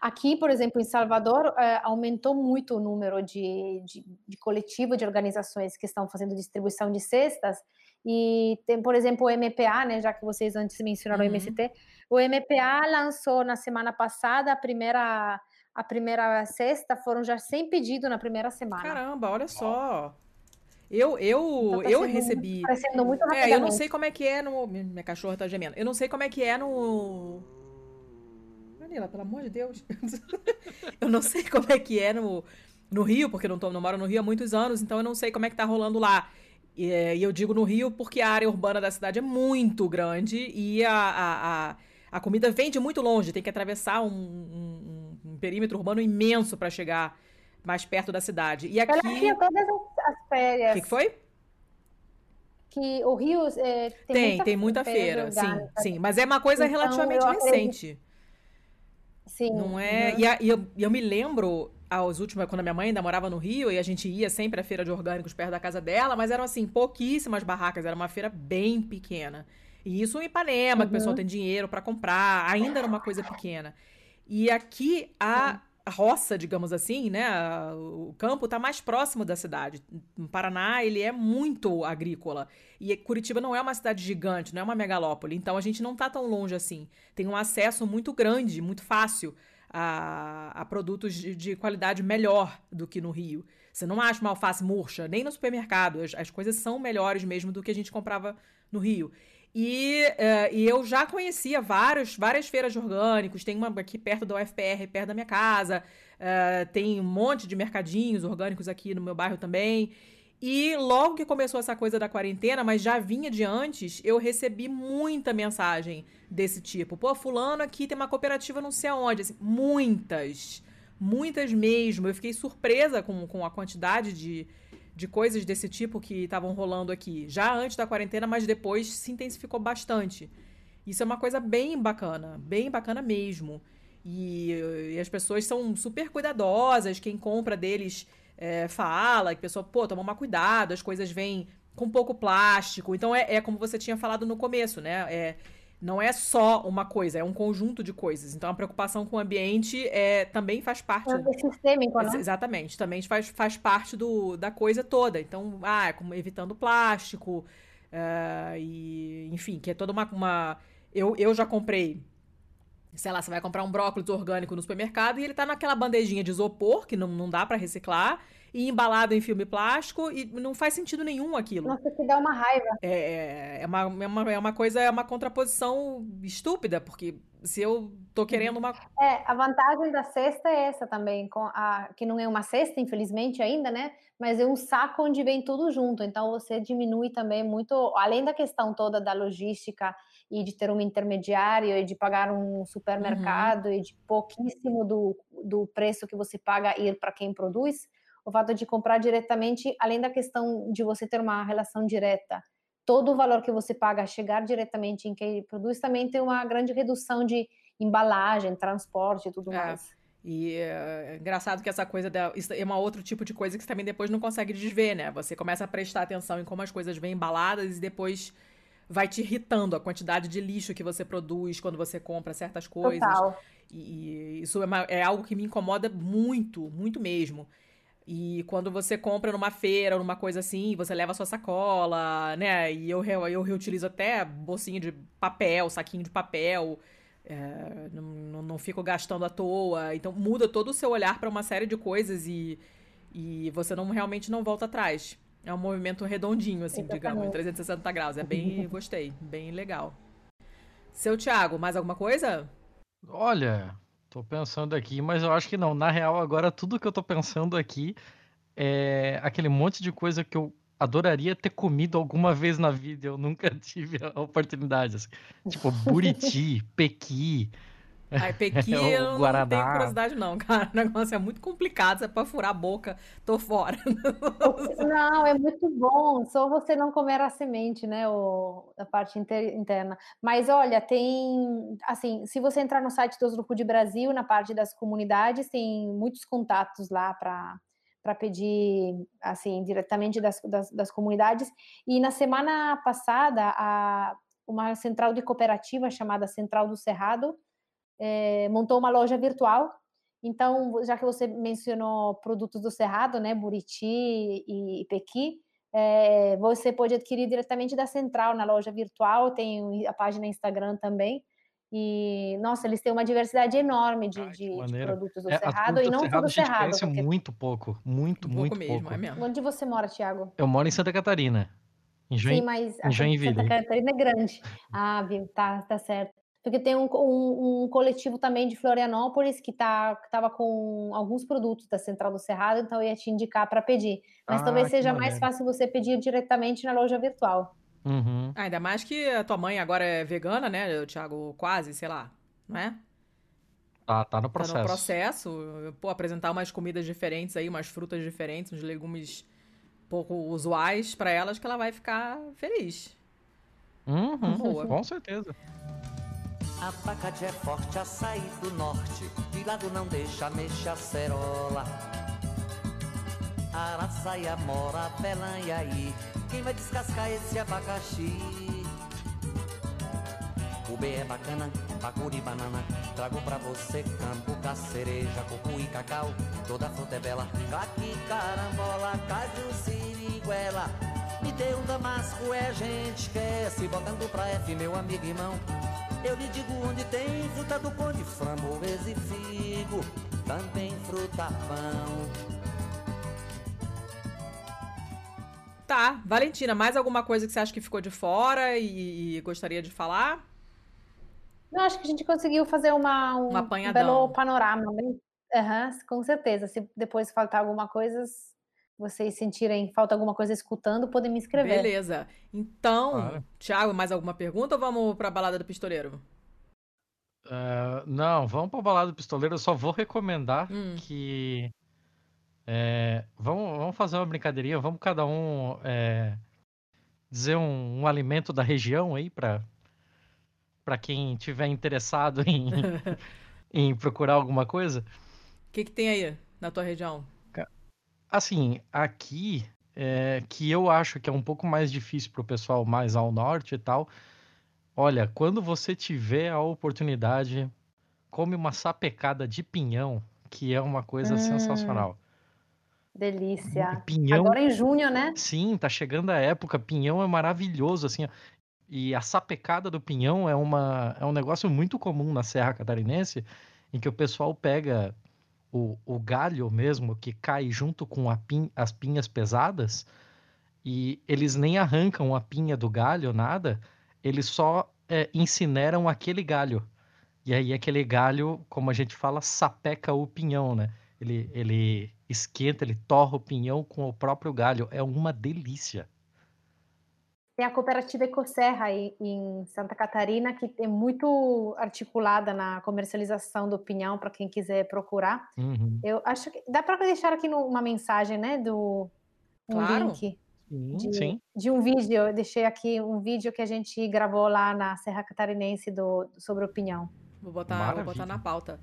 Aqui, por exemplo, em Salvador, é, aumentou muito o número de, de, de coletivo de organizações que estão fazendo distribuição de cestas. E tem, por exemplo, o MPA, né, já que vocês antes mencionaram uhum. o MST, o MPA lançou na semana passada a primeira a primeira cesta, foram já 100 pedidos na primeira semana. Caramba, olha só. Eu eu tá eu recebi. Parecendo muito É, eu não sei como é que é no minha cachorra tá gemendo. Eu não sei como é que é no Manila, pelo amor de Deus. eu não sei como é que é no, no Rio, porque eu não, tô, não moro no Rio há muitos anos, então eu não sei como é que tá rolando lá. E, e eu digo no Rio porque a área urbana da cidade é muito grande e a, a, a, a comida vem de muito longe, tem que atravessar um, um, um perímetro urbano imenso para chegar mais perto da cidade. E aqui. Ela todas as férias. O que, que foi? que o Rio é, tem, tem muita, tem muita feira, feira sim, sim, mas é uma coisa então, relativamente recente. Sim. Não é? Uhum. E, a, e eu, eu, me lembro, aos últimos, quando a minha mãe ainda morava no Rio, e a gente ia sempre à feira de orgânicos perto da casa dela, mas eram assim, pouquíssimas barracas, era uma feira bem pequena. E isso em Ipanema, uhum. que o pessoal uhum. tem dinheiro para comprar, ainda era uma coisa pequena. E aqui a, a roça, digamos assim, né? O campo está mais próximo da cidade. No Paraná, ele é muito agrícola. E Curitiba não é uma cidade gigante, não é uma megalópole. Então a gente não está tão longe assim. Tem um acesso muito grande, muito fácil a, a produtos de, de, qualidade melhor do que no Rio. Você não acha uma alface murcha, nem no supermercado. As, as coisas são melhores mesmo do que a gente comprava no Rio. E, uh, e eu já conhecia vários, várias feiras de orgânicos. Tem uma aqui perto da UFPR, perto da minha casa. Uh, tem um monte de mercadinhos orgânicos aqui no meu bairro também. E logo que começou essa coisa da quarentena, mas já vinha de antes, eu recebi muita mensagem desse tipo. Pô, fulano aqui tem uma cooperativa não sei aonde. Assim, muitas. Muitas mesmo. Eu fiquei surpresa com, com a quantidade de, de coisas desse tipo que estavam rolando aqui, já antes da quarentena, mas depois se intensificou bastante. Isso é uma coisa bem bacana, bem bacana mesmo. E, e as pessoas são super cuidadosas, quem compra deles é, fala, que a pessoa, pô, toma mais cuidado, as coisas vêm com pouco plástico. Então é, é como você tinha falado no começo, né? É, não é só uma coisa, é um conjunto de coisas. Então a preocupação com o ambiente é, também faz parte. É sistêmico, né? Exatamente, também faz, faz parte do, da coisa toda. Então, ah, é como evitando plástico, uh, e enfim, que é toda uma. uma... Eu, eu já comprei. Sei lá, você vai comprar um brócolis orgânico no supermercado e ele tá naquela bandejinha de isopor, que não, não dá para reciclar e embalado em filme plástico e não faz sentido nenhum aquilo. Nossa, que dá uma raiva. É, é, é, uma, é, uma, é uma coisa, é uma contraposição estúpida, porque se eu tô querendo uma. É, a vantagem da cesta é essa também, com a, que não é uma cesta, infelizmente, ainda, né? Mas é um saco onde vem tudo junto. Então você diminui também muito, além da questão toda da logística e de ter um intermediário e de pagar um supermercado uhum. e de pouquíssimo do, do preço que você paga ir para quem produz o fato de comprar diretamente, além da questão de você ter uma relação direta, todo o valor que você paga chegar diretamente em quem produz também tem uma grande redução de embalagem, transporte e tudo é. mais. E é engraçado que essa coisa da, é um outro tipo de coisa que você também depois não consegue desver, né? Você começa a prestar atenção em como as coisas vêm embaladas e depois vai te irritando a quantidade de lixo que você produz quando você compra certas coisas. Total. E, e isso é, uma, é algo que me incomoda muito, muito mesmo. E quando você compra numa feira ou numa coisa assim, você leva a sua sacola, né? E eu, eu reutilizo até bolsinha de papel, saquinho de papel. É, não, não fico gastando à toa. Então muda todo o seu olhar para uma série de coisas e, e você não realmente não volta atrás. É um movimento redondinho, assim, Exatamente. digamos, em 360 graus. É bem. gostei, bem legal. Seu Thiago, mais alguma coisa? Olha, Tô pensando aqui, mas eu acho que não. Na real, agora tudo que eu tô pensando aqui é aquele monte de coisa que eu adoraria ter comido alguma vez na vida. Eu nunca tive a oportunidade. Assim. Tipo, buriti, pequi, Aí Pequi é eu não tenho curiosidade não, cara. O negócio é muito complicado, é pra furar a boca, tô fora. Não, é muito bom, só você não comer a semente, né, o, a parte interna. Mas olha, tem, assim, se você entrar no site do Grupo de Brasil, na parte das comunidades, tem muitos contatos lá para para pedir, assim, diretamente das, das, das, comunidades. E na semana passada, a, uma central de cooperativa chamada Central do Cerrado é, montou uma loja virtual. Então, já que você mencionou produtos do Cerrado, né, Buriti e, Pequi, é, você pode adquirir diretamente da Central na loja virtual, tem a página Instagram também. E, nossa, eles têm uma diversidade enorme de, de, de produtos do é, Cerrado e não Cerrado, tudo Cerrado. Conhece porque... muito pouco, muito, um muito pouco. Mesmo, pouco. É mesmo. Onde você mora, Tiago? Eu moro em Santa Catarina. Em Join... Sim, mas em Joinville. Santa Catarina é grande. Ah, viu? Tá, tá certo. Porque tem um, um, um coletivo também de Florianópolis que tá, estava com alguns produtos da Central do Cerrado, então eu ia te indicar para pedir. Mas ah, talvez seja mais fácil você pedir diretamente na loja virtual. Uhum. Ah, ainda mais que a tua mãe agora é vegana, né, Thiago? Quase, sei lá, não é? Tá, tá no processo. Tá no processo. Pô, apresentar umas comidas diferentes aí, umas frutas diferentes, uns legumes pouco usuais para elas, que ela vai ficar feliz. Uhum, Boa. Com certeza. Abacate é forte a sair do norte, de lado não deixa mexer a cerola. Araçaia, mora, belã e aí, quem vai descascar esse abacaxi? O B é bacana, bacuri banana, trago pra você cambuca, cereja, coco e cacau, toda fruta é bela, caqui, carambola, caju, siriguela. Me dê um damasco, é gente quer, se botando pra F, meu amigo irmão. Eu lhe digo onde tem fruta do conde, framboesa e figo, também fruta pão. Tá, Valentina, mais alguma coisa que você acha que ficou de fora e, e gostaria de falar? Eu acho que a gente conseguiu fazer uma, um, um belo panorama. Né? Uhum, com certeza. Se depois faltar alguma coisa, vocês sentirem falta alguma coisa escutando, podem me escrever. Beleza. Então, claro. Thiago, mais alguma pergunta ou vamos para a balada do pistoleiro? Uh, não, vamos para a balada do pistoleiro. Eu só vou recomendar hum. que é, vamos, vamos fazer uma brincadeirinha. Vamos cada um é, dizer um, um, alimento da região aí para para quem tiver interessado em, em procurar alguma coisa. O que, que tem aí na tua região? Assim, aqui, é, que eu acho que é um pouco mais difícil para o pessoal mais ao norte e tal. Olha, quando você tiver a oportunidade, come uma sapecada de pinhão, que é uma coisa hum, sensacional. Delícia. Pinhão, Agora em junho, né? Sim, tá chegando a época. Pinhão é maravilhoso, assim. E a sapecada do pinhão é, uma, é um negócio muito comum na Serra Catarinense, em que o pessoal pega o, o galho mesmo que cai junto com pin, as pinhas pesadas e eles nem arrancam a pinha do galho, nada, eles só é, incineram aquele galho. E aí aquele galho, como a gente fala, sapeca o pinhão, né? Ele, ele esquenta, ele torra o pinhão com o próprio galho. É uma delícia. Tem a cooperativa Ecoserra em Santa Catarina, que é muito articulada na comercialização do pinhão, para quem quiser procurar. Uhum. Eu acho que dá para deixar aqui uma mensagem, né, do um claro. link sim, de, sim. de, um vídeo. Eu deixei aqui um vídeo que a gente gravou lá na Serra Catarinense do, sobre o pinhão. Vou botar, vou botar na pauta.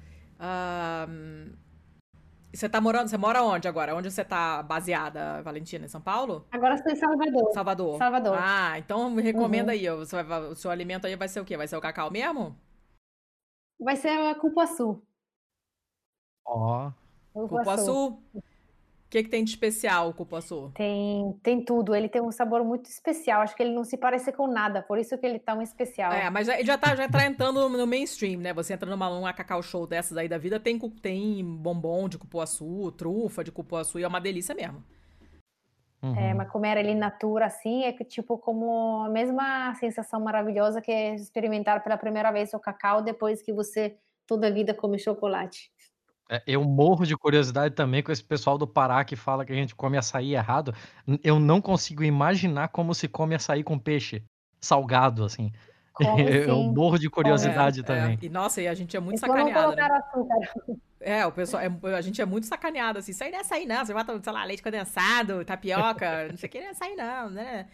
E você tá morando, você mora onde agora? Onde você tá baseada, Valentina? Em São Paulo? Agora estou em Salvador. Salvador. Salvador. Ah, então me recomenda uhum. aí. O seu, o seu alimento aí vai ser o quê? Vai ser o cacau mesmo? Vai ser a cupuaçu. Ó. Oh. Cupuaçu. O que, que tem de especial o cupuaçu? Tem, tem tudo. Ele tem um sabor muito especial. Acho que ele não se parece com nada, por isso que ele tá um especial. É, mas já, já, tá, já tá entrando no mainstream, né? Você entra numa, numa cacau show dessas aí da vida, tem, tem bombom de cupuaçu, trufa de cupuaçu, e é uma delícia mesmo. Uhum. É, mas comer ele natura assim é tipo como a mesma sensação maravilhosa que é experimentar pela primeira vez o cacau depois que você toda a vida come chocolate. É, eu morro de curiosidade também com esse pessoal do Pará que fala que a gente come açaí errado. Eu não consigo imaginar como se come açaí com peixe salgado, assim. eu morro de curiosidade é, também. É. E nossa, e a gente é muito sacaneado. Né? Açúcar. É, o pessoal, é, a gente é muito sacaneado, assim, isso aí não é sair não, você bota, sei lá, leite condensado, tapioca, não sei o que, não é sair não, né?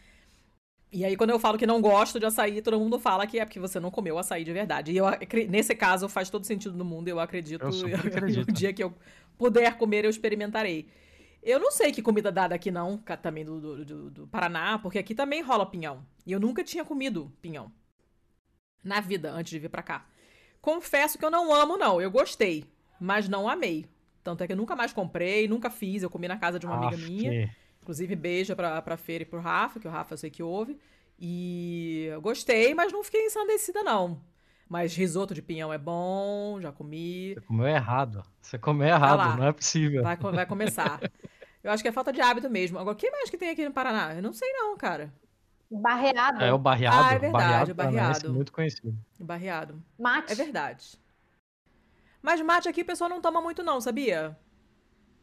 E aí, quando eu falo que não gosto de açaí, todo mundo fala que é porque você não comeu açaí de verdade. E eu, nesse caso, faz todo sentido no mundo, eu acredito. Eu acredito. o dia que eu puder comer, eu experimentarei. Eu não sei que comida dada aqui não, também do, do, do, do Paraná, porque aqui também rola pinhão. E eu nunca tinha comido pinhão. Na vida, antes de vir pra cá. Confesso que eu não amo, não. Eu gostei, mas não amei. Tanto é que eu nunca mais comprei, nunca fiz. Eu comi na casa de uma amiga minha. Inclusive, beijo pra, pra Feira e pro Rafa, que o Rafa eu sei que ouve. E eu gostei, mas não fiquei ensandecida, não. Mas risoto de pinhão é bom, já comi. Você comeu errado. Você comeu errado, não é possível. Vai, vai começar. eu acho que é falta de hábito mesmo. Agora, o que mais que tem aqui no Paraná? Eu não sei, não, cara. Barreado. É o barreado. Ah, é verdade, barreado. barreado. muito conhecido. Barreado. Mate. É verdade. Mas mate aqui o pessoal não toma muito, não, sabia?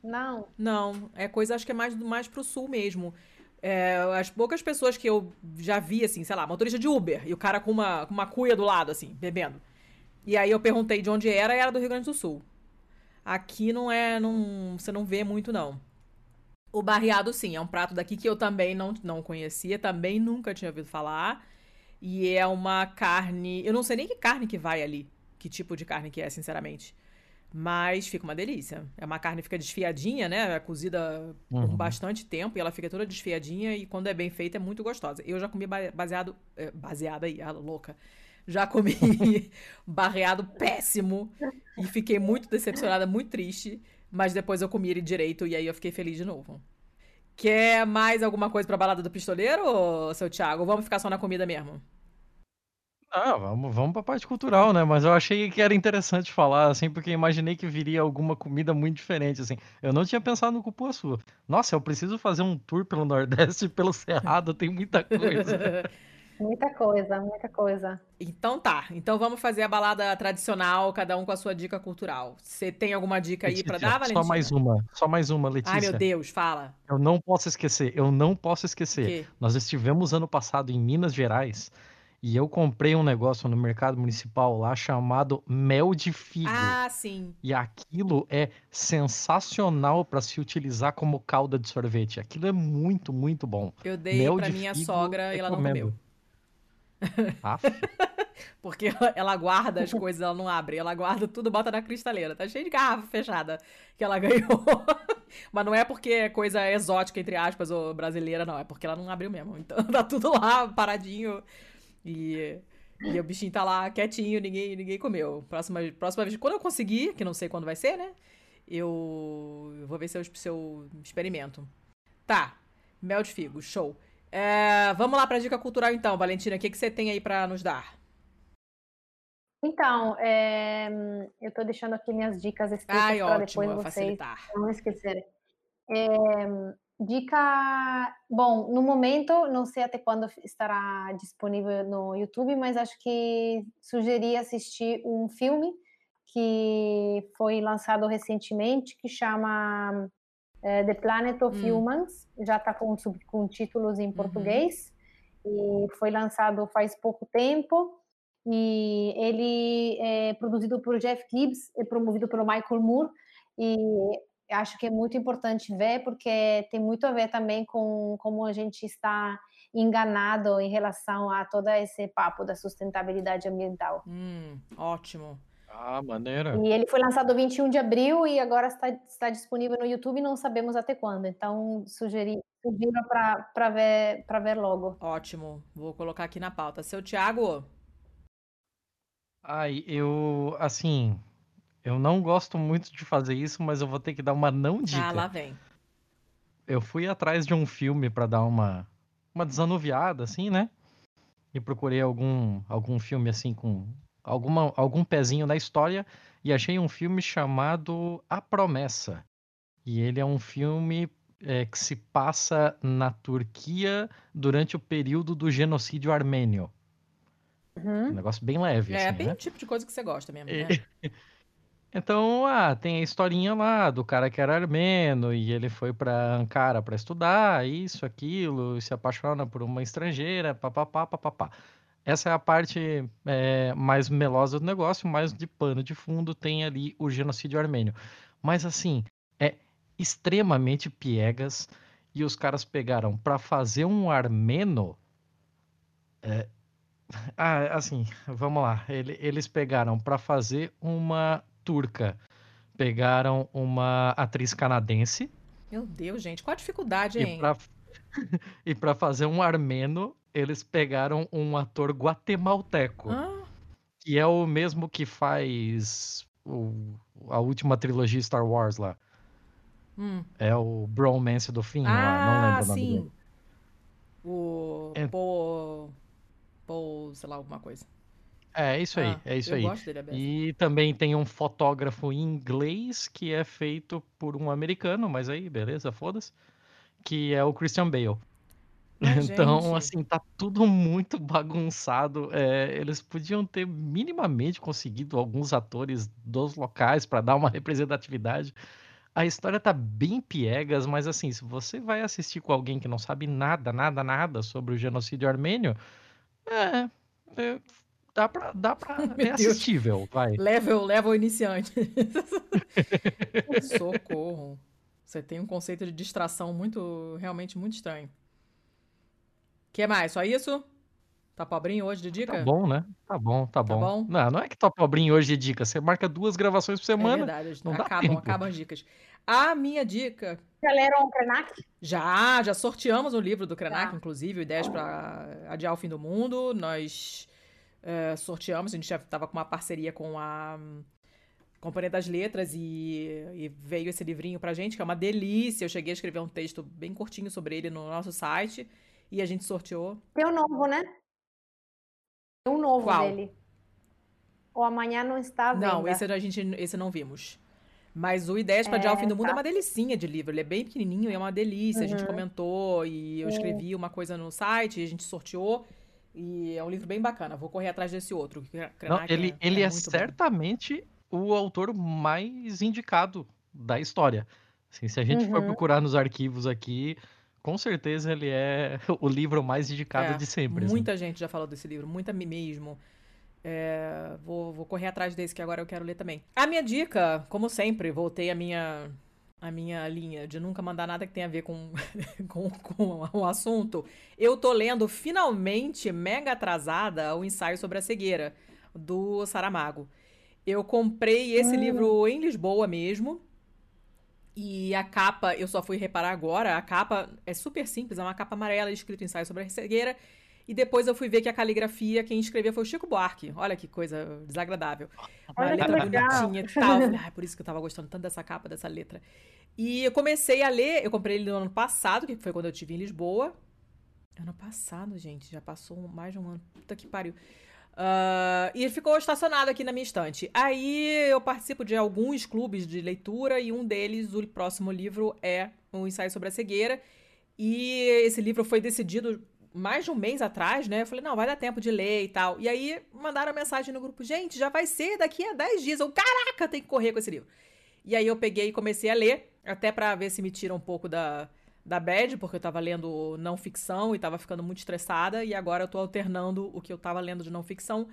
Não. Não, é coisa, acho que é mais, mais pro sul mesmo. É, as poucas pessoas que eu já vi, assim, sei lá, motorista de Uber, e o cara com uma, com uma cuia do lado, assim, bebendo. E aí eu perguntei de onde era, e era do Rio Grande do Sul. Aqui não é, não, você não vê muito, não. O barreado, sim, é um prato daqui que eu também não, não conhecia, também nunca tinha ouvido falar. E é uma carne. Eu não sei nem que carne que vai ali. Que tipo de carne que é, sinceramente. Mas fica uma delícia. É uma carne que fica desfiadinha, né? É cozida uhum. por bastante tempo e ela fica toda desfiadinha e quando é bem feita é muito gostosa. Eu já comi baseado. É, baseada aí, a louca. Já comi barreado péssimo e fiquei muito decepcionada, muito triste. Mas depois eu comi ele direito e aí eu fiquei feliz de novo. Quer mais alguma coisa pra balada do pistoleiro, seu Thiago? Ou vamos ficar só na comida mesmo? Ah, vamos, vamos pra parte cultural, né? Mas eu achei que era interessante falar, assim, porque imaginei que viria alguma comida muito diferente, assim. Eu não tinha pensado no cupuaçu. Nossa, eu preciso fazer um tour pelo Nordeste e pelo Cerrado, tem muita coisa. Muita coisa, muita coisa. Então tá. Então vamos fazer a balada tradicional, cada um com a sua dica cultural. Você tem alguma dica aí para dar, Valentina? Só mais uma, só mais uma, Letícia. Ai, meu Deus, fala. Eu não posso esquecer, eu não posso esquecer. Nós estivemos ano passado em Minas Gerais e eu comprei um negócio no mercado municipal lá chamado mel de figo. Ah, sim. E aquilo é sensacional para se utilizar como calda de sorvete. Aquilo é muito, muito bom. Eu dei mel para minha sogra e ela não comeu. Porque ela guarda as coisas, ela não abre. Ela guarda tudo, bota na cristaleira. Tá cheio de garrafa fechada que ela ganhou. Mas não é porque é coisa exótica, entre aspas, ou brasileira, não. É porque ela não abriu mesmo. Então tá tudo lá, paradinho. E, e o bichinho tá lá quietinho, ninguém, ninguém comeu. Próxima, próxima vez, quando eu conseguir, que não sei quando vai ser, né? Eu, eu vou ver se eu, se eu experimento. Tá. Mel de figo, show. É, vamos lá para a dica cultural então, Valentina. O que, que você tem aí para nos dar? Então, é, eu estou deixando aqui minhas dicas escritas para depois vocês facilitar. não esquecerem. É, Dica, bom, no momento, não sei até quando estará disponível no YouTube, mas acho que sugeri assistir um filme que foi lançado recentemente, que chama é, The Planet of hum. Humans, já está com, com títulos em uhum. português, e foi lançado faz pouco tempo, e ele é produzido por Jeff Gibbs, é promovido pelo Michael Moore, e acho que é muito importante ver, porque tem muito a ver também com como a gente está enganado em relação a todo esse papo da sustentabilidade ambiental. Hum, ótimo. Ah, maneira. E ele foi lançado 21 de abril e agora está, está disponível no YouTube, não sabemos até quando. Então, sugeri, sugiro para ver, ver logo. Ótimo. Vou colocar aqui na pauta. Seu Thiago? Ai, eu, assim, eu não gosto muito de fazer isso, mas eu vou ter que dar uma não dica. Ah, lá vem. Eu fui atrás de um filme para dar uma uma desanuviada assim, né? E procurei algum algum filme assim com alguma algum pezinho na história e achei um filme chamado A Promessa. E ele é um filme é, que se passa na Turquia durante o período do genocídio armênio. Uhum. Um negócio bem leve. É, assim, bem né? o tipo de coisa que você gosta mesmo. Né? Então, ah, tem a historinha lá do cara que era armeno e ele foi para Ankara para estudar, isso, aquilo, se apaixona por uma estrangeira, papapá, papapá. essa é a parte é, mais melosa do negócio, mas de pano de fundo tem ali o genocídio armênio. Mas assim, é extremamente piegas e os caras pegaram para fazer um armeno. É, ah, assim, vamos lá. eles pegaram para fazer uma turca, pegaram uma atriz canadense. Meu Deus, gente, qual a dificuldade, hein? E para fazer um armeno, eles pegaram um ator guatemalteco. Ah. Que é o mesmo que faz o, a última trilogia Star Wars lá. Hum. É o Bromance do fim, ah, lá, não lembro o nome sim. dele. O é... Paul... Paul, sei lá, alguma coisa. É, isso aí, ah, é isso aí. E também tem um fotógrafo inglês que é feito por um americano, mas aí, beleza, foda-se. Que é o Christian Bale. então, gente. assim, tá tudo muito bagunçado. É, eles podiam ter minimamente conseguido alguns atores dos locais para dar uma representatividade. A história tá bem piegas, mas assim, se você vai assistir com alguém que não sabe nada, nada, nada sobre o genocídio armênio, é, é dá pra, dá pra é assistível, vai. Level, level iniciante. Socorro. Você tem um conceito de distração muito, realmente muito estranho que mais? Só isso? Tá pobrinho hoje de dica? Tá bom, né? Tá bom, tá, tá bom. bom. Não, não é que tá pobrinho hoje de dica. Você marca duas gravações por é semana. É verdade, não acabam, dá acabam as dicas. A minha dica. Já leram o Krenak? Já, já sorteamos o livro do Krenak, tá. inclusive, Ideias para Adiar o Fim do Mundo. Nós uh, sorteamos, a gente já estava com uma parceria com a um, Companhia das Letras e, e, veio esse livrinho pra gente, que é uma delícia. Eu cheguei a escrever um texto bem curtinho sobre ele no nosso site e a gente sorteou. Tem um novo, né? Tem um novo Qual? dele. O Amanhã Não Está à Não, esse a gente esse não vimos. Mas o Ideias para é, Adiar o Fim do Mundo é tá. é uma delicinha de livro. Ele é bem pequenininho e é uma delícia. Uhum. A gente uhum. comentou e eu escrevi uma coisa no site e a gente sorteou. E é um livro bem bacana. Vou correr atrás desse outro. Não, ele é, ele é, é certamente bom. o autor mais indicado da história. Assim, se a gente uhum. for procurar nos arquivos aqui, com certeza ele é o livro mais indicado é, de sempre. Assim. Muita assim. gente já falou desse livro, muita mesmo. É, vou, vou correr atrás desse que agora eu quero ler também. A minha dica, como sempre, voltei a minha a minha linha de nunca mandar nada que tenha a ver com, com, com o assunto. Eu tô lendo finalmente, mega atrasada, o ensaio sobre a cegueira do Saramago. Eu comprei esse hum. livro em Lisboa mesmo. E a capa, eu só fui reparar agora, a capa é super simples, é uma capa amarela escrito ensaio sobre a cegueira. E depois eu fui ver que a caligrafia, quem escreveu foi o Chico Buarque. Olha que coisa desagradável. Uma Olha letra bonitinha e tal. Ah, por isso que eu tava gostando tanto dessa capa, dessa letra. E eu comecei a ler, eu comprei ele no ano passado, que foi quando eu estive em Lisboa. Ano passado, gente, já passou mais de um ano. Puta que pariu. Uh, e ele ficou estacionado aqui na minha estante. Aí eu participo de alguns clubes de leitura e um deles, o próximo livro, é um ensaio sobre a cegueira. E esse livro foi decidido mais de um mês atrás, né? Eu falei, não, vai dar tempo de ler e tal. E aí mandaram mensagem no grupo, gente, já vai ser daqui a 10 dias. Eu, caraca, tem que correr com esse livro. E aí eu peguei e comecei a ler, até para ver se me tira um pouco da, da bad, porque eu tava lendo não ficção e tava ficando muito estressada, e agora eu tô alternando o que eu tava lendo de não ficção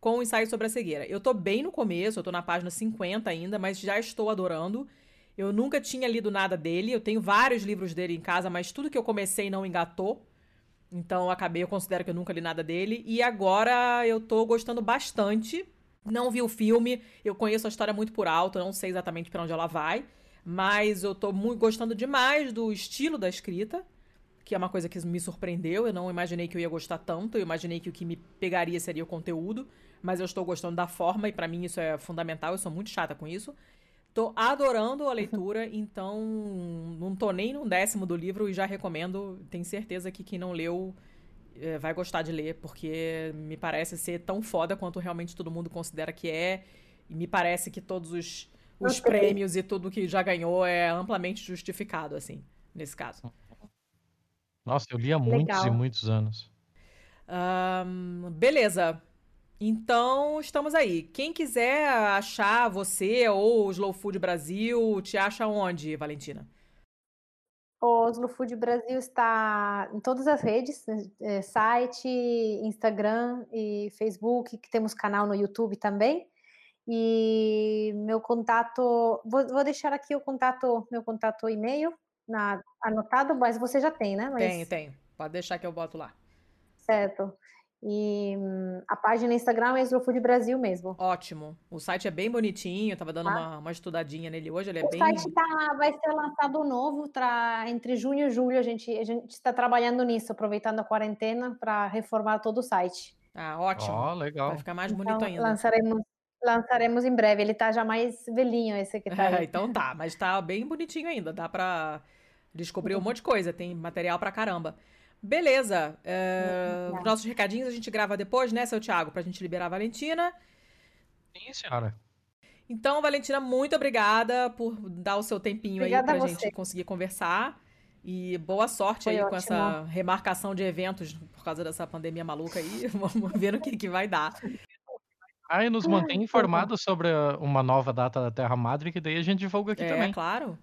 com o ensaio sobre a cegueira. Eu tô bem no começo, eu tô na página 50 ainda, mas já estou adorando. Eu nunca tinha lido nada dele, eu tenho vários livros dele em casa, mas tudo que eu comecei não engatou. Então acabei, eu considero que eu nunca li nada dele. E agora eu tô gostando bastante. Não vi o filme, eu conheço a história muito por alto, não sei exatamente para onde ela vai. Mas eu tô muito gostando demais do estilo da escrita, que é uma coisa que me surpreendeu. Eu não imaginei que eu ia gostar tanto. Eu imaginei que o que me pegaria seria o conteúdo, mas eu estou gostando da forma e para mim isso é fundamental. Eu sou muito chata com isso. Tô adorando a leitura, então não tô nem no décimo do livro e já recomendo. Tenho certeza que quem não leu é, vai gostar de ler, porque me parece ser tão foda quanto realmente todo mundo considera que é. E me parece que todos os os prêmios e tudo que já ganhou é amplamente justificado, assim, nesse caso. Nossa, eu li há muitos Legal. e muitos anos. Um, beleza. Então, estamos aí. Quem quiser achar você ou o Slow Food Brasil, te acha onde, Valentina? O Oslo Food Brasil está em todas as redes, é, site, Instagram e Facebook, que temos canal no YouTube também. E meu contato, vou, vou deixar aqui o contato, meu contato e-mail na, anotado, mas você já tem, né? Mas... Tenho, tenho. Pode deixar que eu boto lá. Certo. E hum, a página no Instagram é Slow Food Brasil mesmo. Ótimo. O site é bem bonitinho, tava dando ah. uma, uma estudadinha nele hoje, ele é o bem... O site tá, vai ser lançado novo tra, entre junho e julho, a gente a gente está trabalhando nisso, aproveitando a quarentena para reformar todo o site. Ah, ótimo. Oh, legal. Vai ficar mais bonito então, ainda. Lançaremos, lançaremos em breve, ele tá já mais velhinho esse que tá aí. então tá, mas tá bem bonitinho ainda, dá para descobrir um monte de coisa, tem material pra caramba. Beleza. É, os nossos recadinhos a gente grava depois, né, seu Thiago? Pra gente liberar a Valentina. Sim, senhora. Então, Valentina, muito obrigada por dar o seu tempinho obrigada aí pra gente conseguir conversar. E boa sorte Foi aí ótimo. com essa remarcação de eventos por causa dessa pandemia maluca aí. Vamos ver o que, que vai dar. Ah, e nos mantém informados sobre uma nova data da Terra Madre, que daí a gente divulga aqui é, também. É, claro.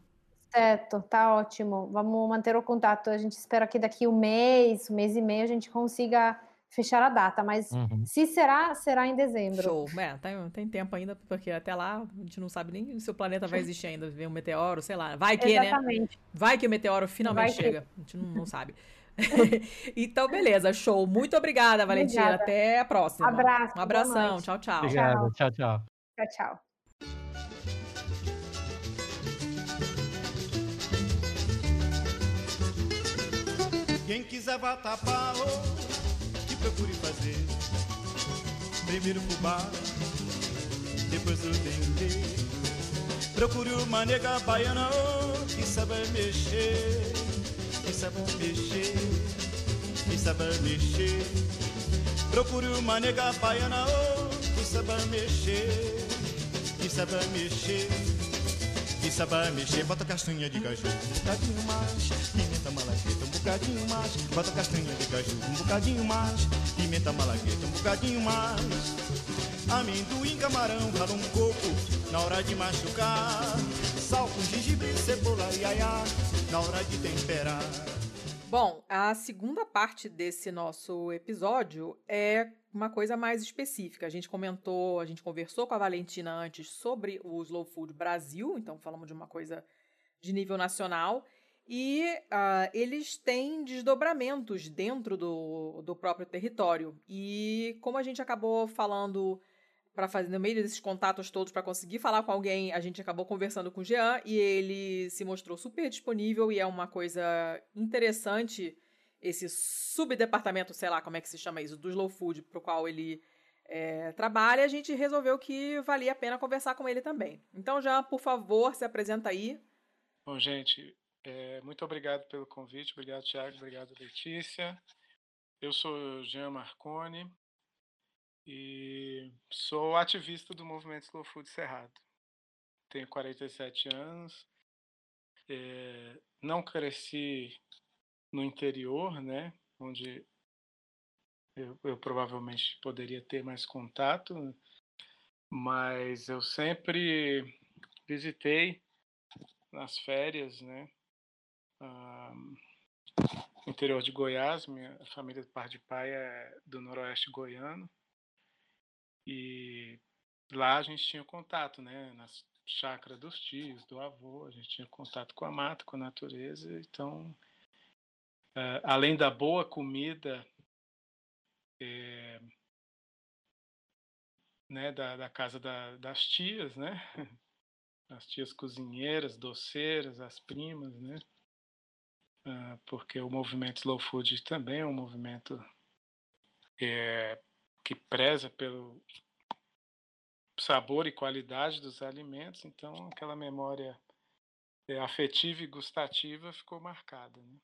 Certo, tá ótimo. Vamos manter o contato. A gente espera que daqui um mês, um mês e meio, a gente consiga fechar a data, mas uhum. se será, será em dezembro. Show. É, tem, tem tempo ainda, porque até lá a gente não sabe nem se o planeta vai existir ainda, ver um meteoro, sei lá. Vai que, né? Exatamente. né? Vai que o meteoro finalmente chega. A gente não, não sabe. então, beleza, show. Muito obrigada, Valentina. Obrigada. Até a próxima. Abraço. Um abração. Tchau, tchau. Obrigado. Tchau, tchau. Tchau, tchau. Quem quiser vá tapar que procure fazer. Primeiro fubá, depois o dendê Procure uma nega baiana oh, que sabe mexer Que sabe mexer, que sabe mexer. Procure uma nega baiana oh, que sabe mexer Que sabe mexer que sabe mexer, bota castanha de caju, um bocadinho bocadinho mais, bota castanha de caju, um bocadinho mais, pimenta malagueta, um bocadinho mais, amendoim, camarão, rala um coco, na hora de machucar, sal com gengibre, cebola e aiá, na hora de temperar. Bom, a segunda parte desse nosso episódio é uma coisa mais específica. A gente comentou, a gente conversou com a Valentina antes sobre o Slow Food Brasil, então falamos de uma coisa de nível nacional. E uh, eles têm desdobramentos dentro do, do próprio território. E como a gente acabou falando para fazer no meio desses contatos todos para conseguir falar com alguém, a gente acabou conversando com o Jean e ele se mostrou super disponível e é uma coisa interessante esse subdepartamento, sei lá como é que se chama isso, do Slow Food, para o qual ele é, trabalha, a gente resolveu que valia a pena conversar com ele também. Então, Jean, por favor, se apresenta aí. Bom, gente, é, muito obrigado pelo convite, obrigado, Thiago, obrigado, Letícia. Eu sou Jean Marconi, e sou ativista do movimento Slow Food Cerrado. Tenho 47 anos, é, não cresci no interior, né, onde eu, eu, provavelmente poderia ter mais contato, mas eu sempre visitei nas férias, né, interior de Goiás, minha família de par de pai é do noroeste goiano, e lá a gente tinha contato, né? Na chácara dos tios, do avô, a gente tinha contato com a mata, com a natureza. Então, uh, além da boa comida é, né, da, da casa da, das tias, né? As tias cozinheiras, doceiras, as primas, né? Uh, porque o movimento Slow Food também é um movimento é, que preza pelo sabor e qualidade dos alimentos, então aquela memória é, afetiva e gustativa ficou marcada. Né?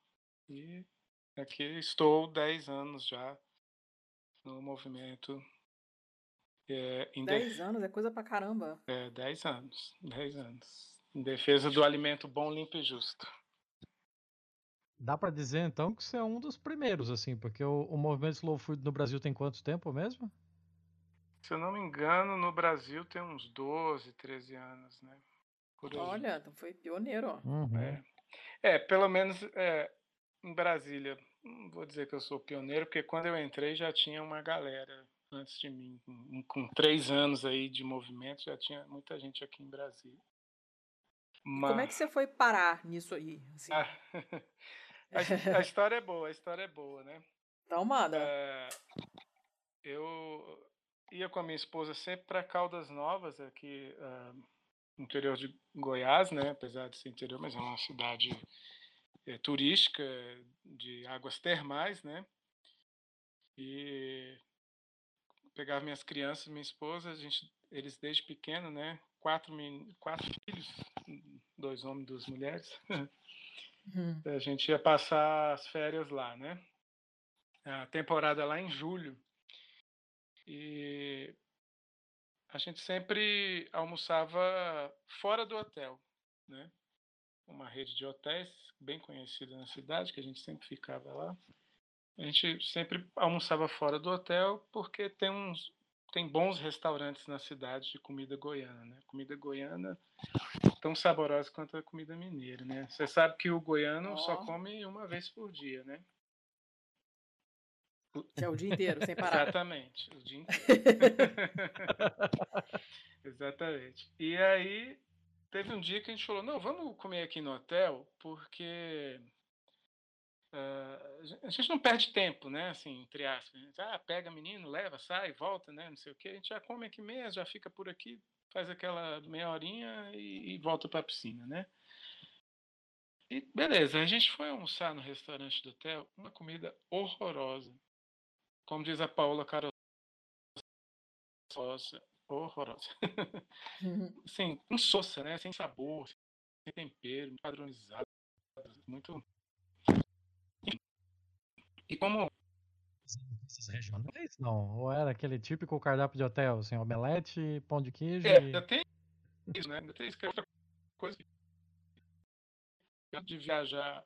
E aqui estou 10 anos já no movimento. É, 10 anos é coisa pra caramba. É, 10 anos. 10 anos. Em defesa do alimento bom, limpo e justo. Dá para dizer então que você é um dos primeiros, assim, porque o, o movimento Slow Food no Brasil tem quanto tempo mesmo? Se eu não me engano, no Brasil tem uns 12, 13 anos, né? Olha, então foi pioneiro, ó. Uhum. É. É, pelo menos é, em Brasília, não vou dizer que eu sou pioneiro, porque quando eu entrei já tinha uma galera antes de mim, com, com três anos aí de movimento, já tinha muita gente aqui em Brasília. Mas... Como é que você foi parar nisso aí? Assim? A, a, história é boa, a história é boa, né? Então manda. É, eu ia com a minha esposa sempre para Caldas Novas, aqui uh, no interior de Goiás, né? Apesar de ser interior, mas é uma cidade é, turística de águas termais, né? E pegava minhas crianças, minha esposa, a gente, eles desde pequeno, né? Quatro, quatro filhos, dois homens, duas mulheres. Uhum. A gente ia passar as férias lá, né? A temporada lá em julho. E a gente sempre almoçava fora do hotel, né? Uma rede de hotéis bem conhecida na cidade, que a gente sempre ficava lá. A gente sempre almoçava fora do hotel porque tem uns tem bons restaurantes na cidade de comida goiana, né? Comida goiana tão saborosa quanto a comida mineira, né? Você sabe que o goiano oh. só come uma vez por dia, né? É o dia inteiro, sem parar. Exatamente, o dia inteiro. Exatamente. E aí, teve um dia que a gente falou: não, vamos comer aqui no hotel, porque uh, a gente não perde tempo, né? Assim, entre aspas. Gente, ah, pega menino, leva, sai, volta, né? Não sei o quê. A gente já come aqui mesmo, já fica por aqui, faz aquela meia horinha e, e volta para a piscina, né? E beleza, a gente foi almoçar no restaurante do hotel, uma comida horrorosa como diz a Paula Carosa, horrorosa. Uhum. Sim, insossa, né? Sem sabor, sem tempero, padronizado, muito. E como regionais não? Ou era aquele típico cardápio de hotel, assim, omelete, pão de queijo? É, ainda tem isso, né? Ainda tem isso que é outra coisa de viajar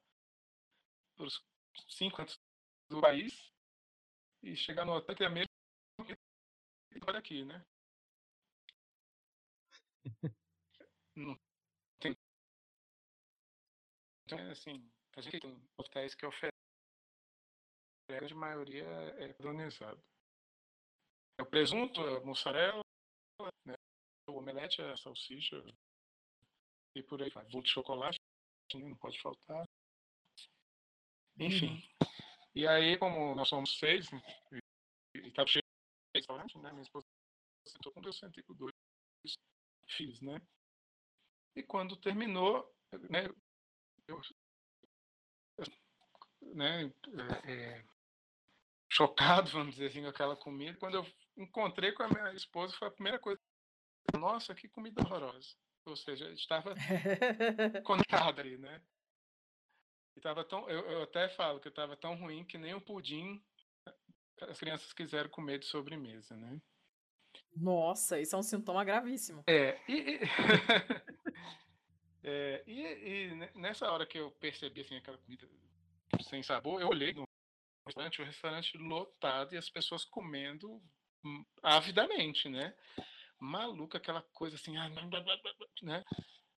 para os cinco cantos do país e chegar no hotel e ter a mesma olha aqui, né? Não tem. Então, assim, a gente tem hotéis que oferecem, grande maioria é padronizado. É o presunto, a mussarela, né? o omelete, a salsicha e por aí vai. Bolo de chocolate, não pode faltar. Enfim. Uhum. E aí, como nós somos seis, e estava cheio de restaurante, né? Minha esposa sentou com eu sentei com dois filhos, né? E quando terminou, né? Eu, né? É, é, chocado, vamos dizer assim, com aquela comida. Quando eu encontrei com a minha esposa, foi a primeira coisa. Nossa, que comida horrorosa. Ou seja, estava conectado ali, né? E tava tão, eu, eu até falo que estava tão ruim que nem o pudim as crianças quiseram comer de sobremesa, né? Nossa, isso é um sintoma gravíssimo. É, e, é, e, e, nessa hora que eu percebi assim, aquela comida sem sabor, eu olhei no restaurante, o restaurante lotado e as pessoas comendo hum, avidamente, né? Maluca, aquela coisa assim, né?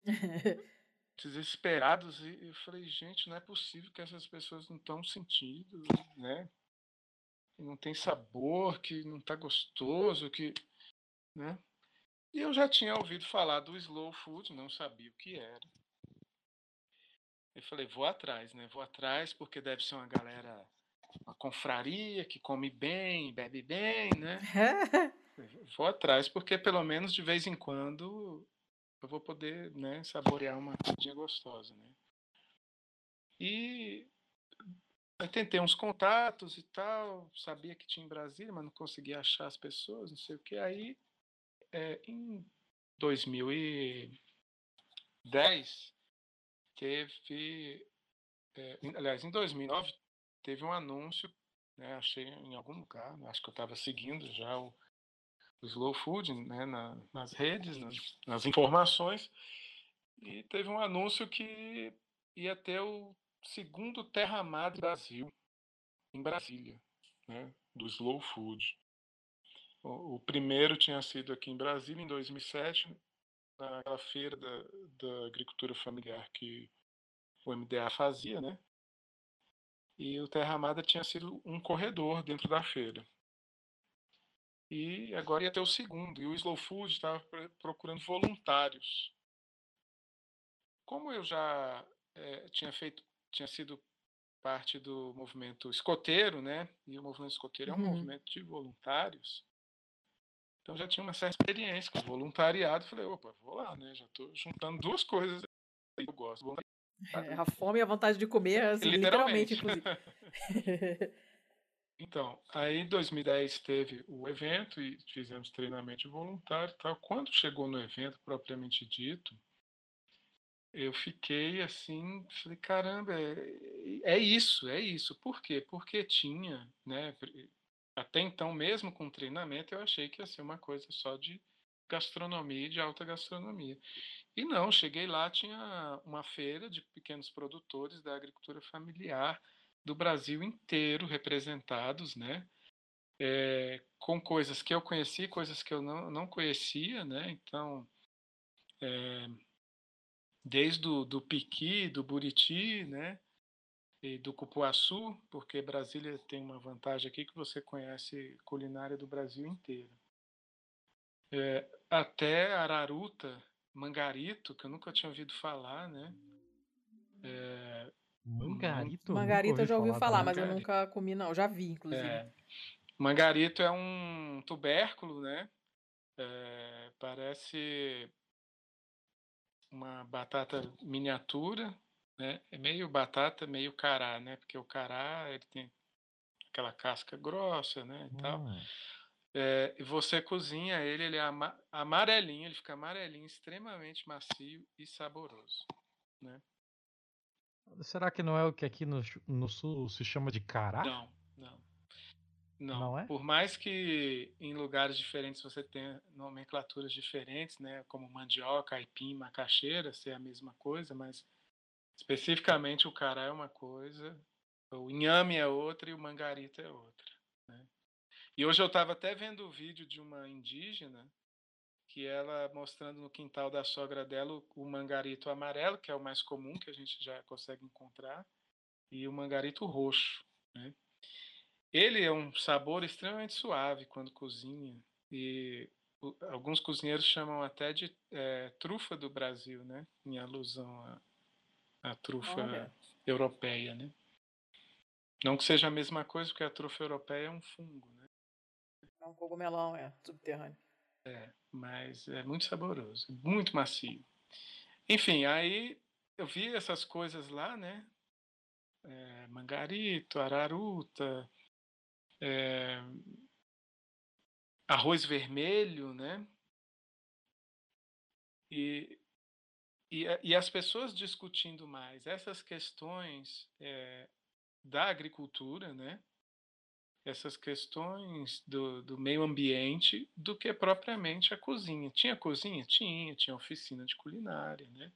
desesperados e eu falei, gente, não é possível que essas pessoas não estão sentindo, né? Que não tem sabor, que não está gostoso, que, né? E eu já tinha ouvido falar do slow food, não sabia o que era. Eu falei, vou atrás, né? Vou atrás porque deve ser uma galera, uma confraria que come bem, bebe bem, né? vou atrás porque pelo menos de vez em quando eu vou poder né, saborear uma comidinha gostosa, né? E eu tentei uns contatos e tal, sabia que tinha em Brasília, mas não conseguia achar as pessoas, não sei o que. Aí, é, em 2010, teve, é, aliás, em 2009, teve um anúncio, né, achei em algum lugar, acho que eu estava seguindo já o o slow food né, na, nas redes, nas, nas, informações, e teve um anúncio que ia ter o segundo Terra do Brasil, em Brasília, né, do slow food. O, o, primeiro tinha sido aqui em Brasília, em 2007, naquela feira da, da agricultura familiar que o MDA fazia, né? E o Terra Amada tinha sido um corredor dentro da feira. E agora ia ter o segundo. E o Slow Food estava procurando voluntários. Como eu já é, tinha feito, tinha sido parte do movimento escoteiro, né? E o movimento escoteiro é um uhum. movimento de voluntários. Então já tinha uma certa experiência com voluntariado. Falei, opa, vou lá, né? Já estou juntando duas coisas que eu gosto. É, a fome e a vontade de comer, assim, literalmente, literalmente inclusive. então, aí em 2010 teve o evento e fizemos treinamento voluntário e tal. Quando chegou no evento propriamente dito, eu fiquei assim, falei, caramba, é, é isso, é isso. Por quê? Porque tinha, né? Até então, mesmo com treinamento, eu achei que ia ser uma coisa só de gastronomia e de alta gastronomia. E não, cheguei lá, tinha uma feira de pequenos produtores da agricultura familiar do Brasil inteiro representados, né? É, com coisas que eu conheci, coisas que eu não, não conhecia, né? Então, é, desde o do piqui, do buriti, né? E do cupuaçu, porque Brasília tem uma vantagem aqui que você conhece culinária do Brasil inteiro. É, até Araruta, Mangarito, que eu nunca tinha ouvido falar, né? É, Mangarito? Mangarito eu já ouvi falar, falar mas eu nunca comi, não. Já vi, inclusive. É, Mangarito é um tubérculo, né? É, parece uma batata miniatura, né? É meio batata, meio cará, né? Porque o cará ele tem aquela casca grossa, né? E tal. É, e você cozinha ele, ele é amarelinho, ele fica amarelinho, extremamente macio e saboroso, né? Será que não é o que aqui no, no sul se chama de cará? Não, não. Não, não é? por mais que em lugares diferentes você tenha nomenclaturas diferentes, né, como mandioca, aipim, macaxeira, ser a mesma coisa, mas especificamente o cará é uma coisa, o inhame é outra e o mangarita é outra. Né? E hoje eu estava até vendo o vídeo de uma indígena que ela mostrando no quintal da sogra dela o, mangarito amarelo, que é o mais comum que a gente já consegue encontrar, e o mangarito roxo. Né? Ele é um sabor extremamente suave quando cozinha e alguns cozinheiros chamam até de é, trufa do Brasil, né? Em alusão à, à trufa Olha. europeia, né? Não que seja a mesma coisa, porque a trufa europeia é um fungo, né? Um cogumelão, é, subterrâneo. É, mas é muito saboroso, muito macio. Enfim, aí eu vi essas coisas lá, né? É, mangarito, araruta, é, arroz vermelho, né? E, e, e, as pessoas discutindo mais essas questões é, da agricultura, né? Essas questões do, do, meio ambiente do que propriamente a cozinha. Tinha cozinha? Tinha, tinha oficina de culinária, né?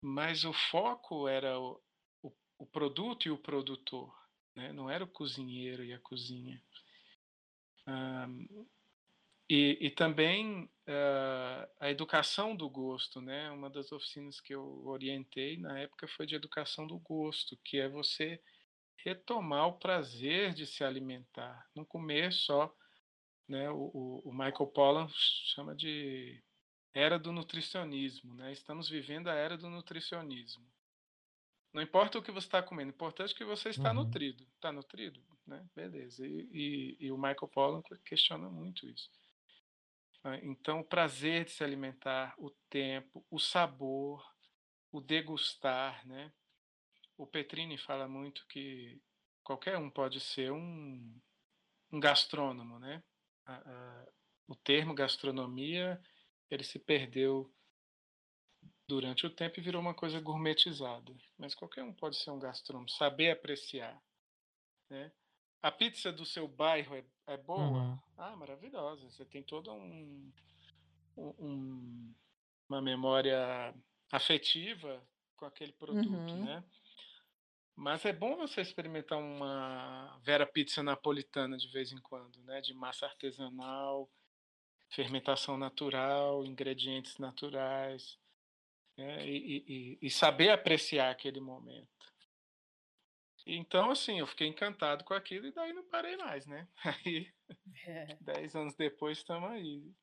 Mas o foco era o, o, o produto e o produtor, né? não era o cozinheiro e a cozinha. Um, e, e, também uh, a educação do gosto, né? Uma das oficinas que eu orientei na época foi de educação do gosto, que é você retomar o prazer de se alimentar, não comer só, né? O, o, Michael Pollan chama de era do nutricionismo, né? Estamos vivendo a era do nutricionismo. Não importa o que você está comendo, o importante é que você está uhum. nutrido. Está nutrido, né? Beleza. E, e, e, o Michael Pollan questiona muito isso. Ah, então, o prazer de se alimentar, o tempo, o sabor, o degustar, né? O Petrini fala muito que qualquer um pode ser um, um gastrônomo, né? A, a, o termo gastronomia ele se perdeu durante o tempo e virou uma coisa gourmetizada. Mas qualquer um pode ser um gastrônomo, saber apreciar, né? A pizza do seu bairro é, é boa? Uhum. Ah, maravilhosa. Você tem toda um, um, uma memória afetiva com aquele produto, uhum. né? Mas é bom você experimentar uma Vera Pizza napolitana de vez em quando, né? De massa artesanal, fermentação natural, ingredientes naturais. né? e, e, e saber apreciar aquele momento. Então, assim, eu fiquei encantado com aquilo e daí não parei mais, né? Aí, é. dez anos depois, estamos aí,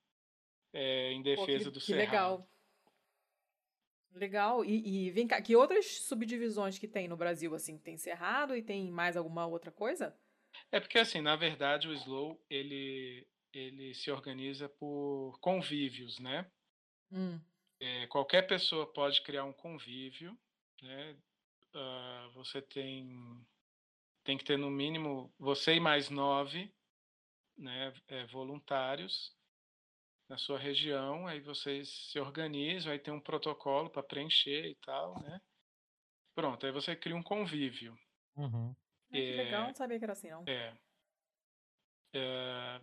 é, em defesa Pô, que, do que Cerrado. legal. Legal. E, e, vem cá, que outras subdivisões que tem no Brasil, assim? Tem Cerrado e tem mais alguma outra coisa? É porque, assim, na verdade, o Slow, ele, ele se organiza por convívios, né? Hum. É, qualquer pessoa pode criar um convívio, né? Uh, você tem tem que ter no mínimo você e mais nove, né? É, voluntários na sua região, aí vocês se organizam, aí tem um protocolo para preencher e tal, né? Pronto, aí você cria um convívio. Uhum. É, que legal, não sabia que era assim, não. É. é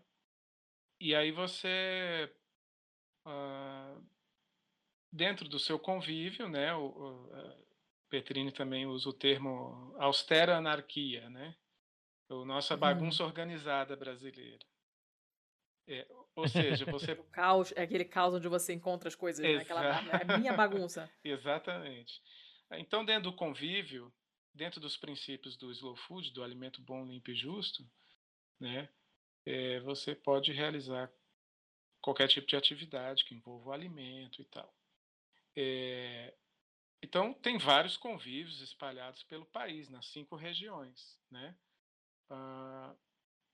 e aí você, uh, dentro do seu convívio, né? O, o Petrini também usa o termo austera anarquia, né? O nossa uhum. bagunça uhum. organizada brasileira. É, ou seja, você. o caos, é aquele caos onde você encontra as coisas, né? Aquela, é a minha bagunça. Exatamente. Então, dentro do convívio, dentro dos princípios do slow food, do alimento bom, limpo e justo, né, é, você pode realizar qualquer tipo de atividade que envolva o alimento e tal. É, então, tem vários convívios espalhados pelo país, nas cinco regiões. Né? Ah,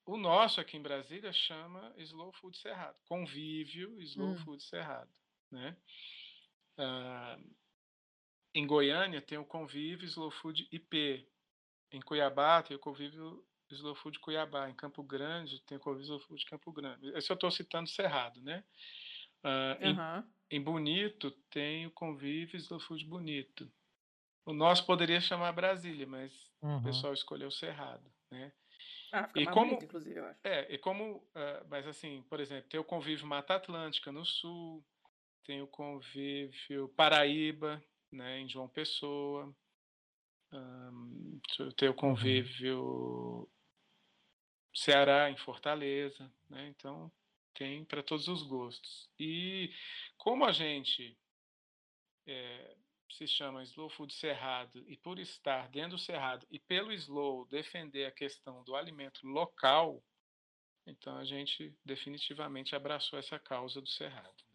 o nosso aqui em Brasília chama Slow Food Cerrado. Convívio Slow hum. Food Cerrado. Né? Ah, em Goiânia tem o convívio Slow Food IP. Em Cuiabá tem o convívio Slow Food Cuiabá. Em Campo Grande tem o convívio Slow Food Campo Grande. Esse eu estou citando Cerrado, né? Uh, uhum. em, em, Bonito tem o convívio Slow Food Bonito. O nosso poderia chamar Brasília, mas uhum. o pessoal escolheu Cerrado, né? Ah, fica e mais como, bonito, inclusive, eu acho. É, e como, uh, mas assim, por exemplo, tem o convívio Mata Atlântica no sul, tem o convívio Paraíba, né, em João Pessoa, um, tem o convívio Ceará em Fortaleza, né? Então tem para todos os gostos. E como a gente é, se chama Slow Food Cerrado, e por estar dentro do Cerrado e pelo Slow defender a questão do alimento local, então a gente definitivamente abraçou essa causa do Cerrado.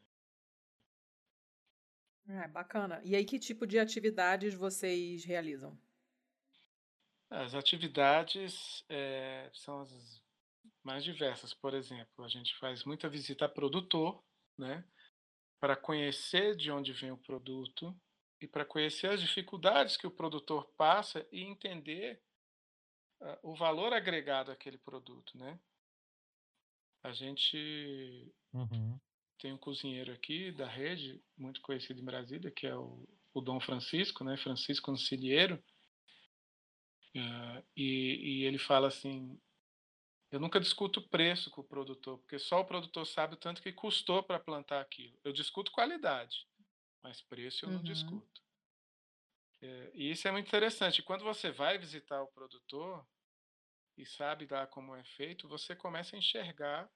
É, bacana. E aí, que tipo de atividades vocês realizam? As atividades é, são as mais diversas. Por exemplo, a gente faz muita visita a produtor, né? Para conhecer de onde vem o produto, e para conhecer as dificuldades que o produtor passa e entender uh, o valor agregado àquele produto, né? A gente uhum. tem um cozinheiro aqui da rede, muito conhecido em Brasília, que é o, o Dom Francisco, né? Francisco Concilieiro. Uh, e, e ele fala assim: eu nunca discuto preço com o produtor, porque só o produtor sabe o tanto que custou para plantar aquilo. Eu discuto qualidade mas preço eu não uhum. discuto. É, e isso é muito interessante. Quando você vai visitar o produtor e sabe lá como é feito, você começa a enxergar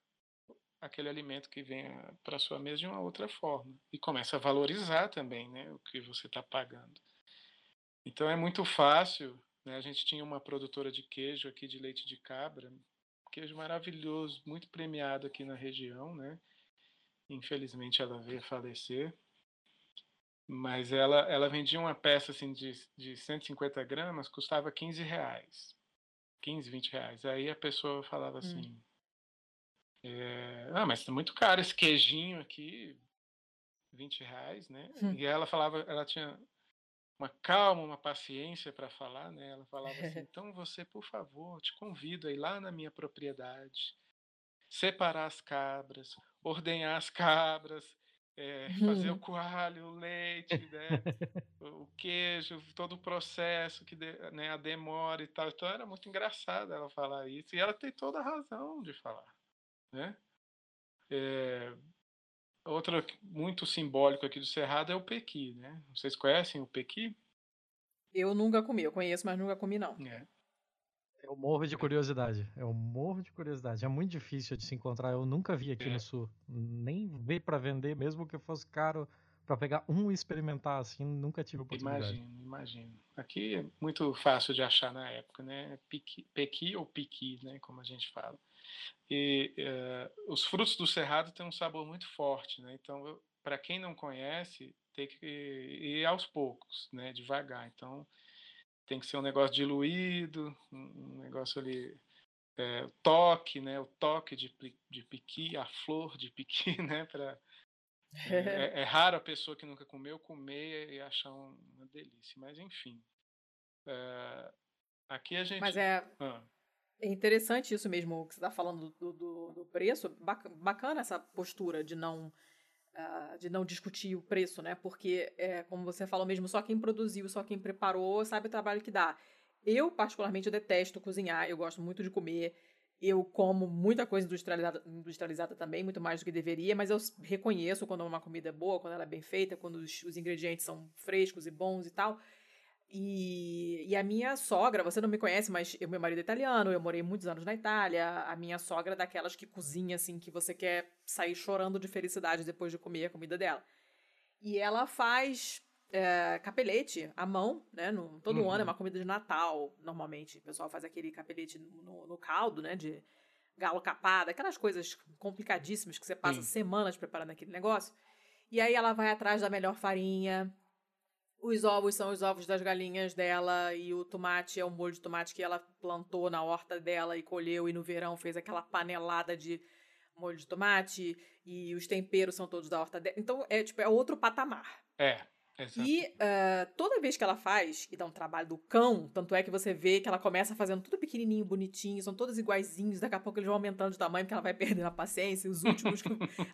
aquele alimento que vem para sua mesa de uma outra forma e começa a valorizar também, né, o que você está pagando. Então é muito fácil. Né, a gente tinha uma produtora de queijo aqui de leite de cabra, queijo maravilhoso, muito premiado aqui na região, né? Infelizmente ela veio a falecer. Mas ela, ela vendia uma peça assim de, de 150 gramas, custava 15 reais. 15, 20 reais. Aí a pessoa falava hum. assim: hum. é, Ah, mas tá muito caro esse queijinho aqui, 20 reais, né? Hum. E ela falava, ela tinha uma calma, uma paciência para falar, né? Ela falava assim: então você, por favor, te convido a ir lá na minha propriedade, separar as cabras, ordenhar as cabras, é, fazer o uhum. coalho, o leite, né, o queijo, todo o processo, que de, né, a demora e tal. Então era muito engraçado ela falar isso. E ela tem toda a razão de falar. Né? É, outra muito simbólico aqui do Cerrado é o pequi. Né? Vocês conhecem o pequi? Eu nunca comi, eu conheço, mas nunca comi não. É. Eu morro de curiosidade. Eu morro de curiosidade. É muito difícil de se encontrar. Eu nunca vi aqui é. no sul. Nem ver para vender, mesmo que fosse caro para pegar um e experimentar assim, nunca tive oportunidade. Imagino, imagino. Aqui é muito fácil de achar na época, né? Pequi, pequi ou piqui, né? Como a gente fala. E uh, os frutos do cerrado têm um sabor muito forte, né? Então, para quem não conhece, tem que ir aos poucos, né? Devagar. Então, tem que ser um negócio diluído, um negócio ali é, o toque, né? O toque de, de piqui, a flor de piqui, né? Para é, é, raro a pessoa que nunca comeu comer e achar uma delícia, mas enfim. É, aqui a gente. Mas é, ah. é interessante isso mesmo que você está falando do, do, do, preço. Bacana essa postura de não. De não discutir o preço, né? Porque, é, como você falou mesmo, só quem produziu, só quem preparou sabe o trabalho que dá. Eu, particularmente, detesto cozinhar, eu gosto muito de comer. Eu como muita coisa industrializada, industrializada também, muito mais do que deveria, mas eu reconheço quando uma comida é boa, quando ela é bem feita, quando os, os ingredientes são frescos e bons e tal. E, e, a minha sogra, você não me conhece, mas eu, meu marido é italiano, eu morei muitos anos na Itália. A minha sogra é daquelas que cozinha, assim, que você quer sair chorando de felicidade depois de comer a comida dela. E ela faz é, capelete à mão, né? No, todo uhum. ano é uma comida de Natal, normalmente. O pessoal faz aquele capelete no, no caldo, né? De galo capado, aquelas coisas complicadíssimas que você passa Sim. semanas preparando aquele negócio. E aí ela vai atrás da melhor farinha. Os ovos são os ovos das galinhas dela e o tomate é o molho de tomate que ela plantou na horta dela e colheu e no verão fez aquela panelada de molho de tomate e os temperos são todos da horta dela. Então é tipo é outro patamar. É. Exato. E uh, toda vez que ela faz, e dá um trabalho do cão, tanto é que você vê que ela começa fazendo tudo pequenininho, bonitinho, são todos iguaizinhos, daqui a pouco eles vão aumentando de tamanho, porque ela vai perdendo a paciência, os últimos,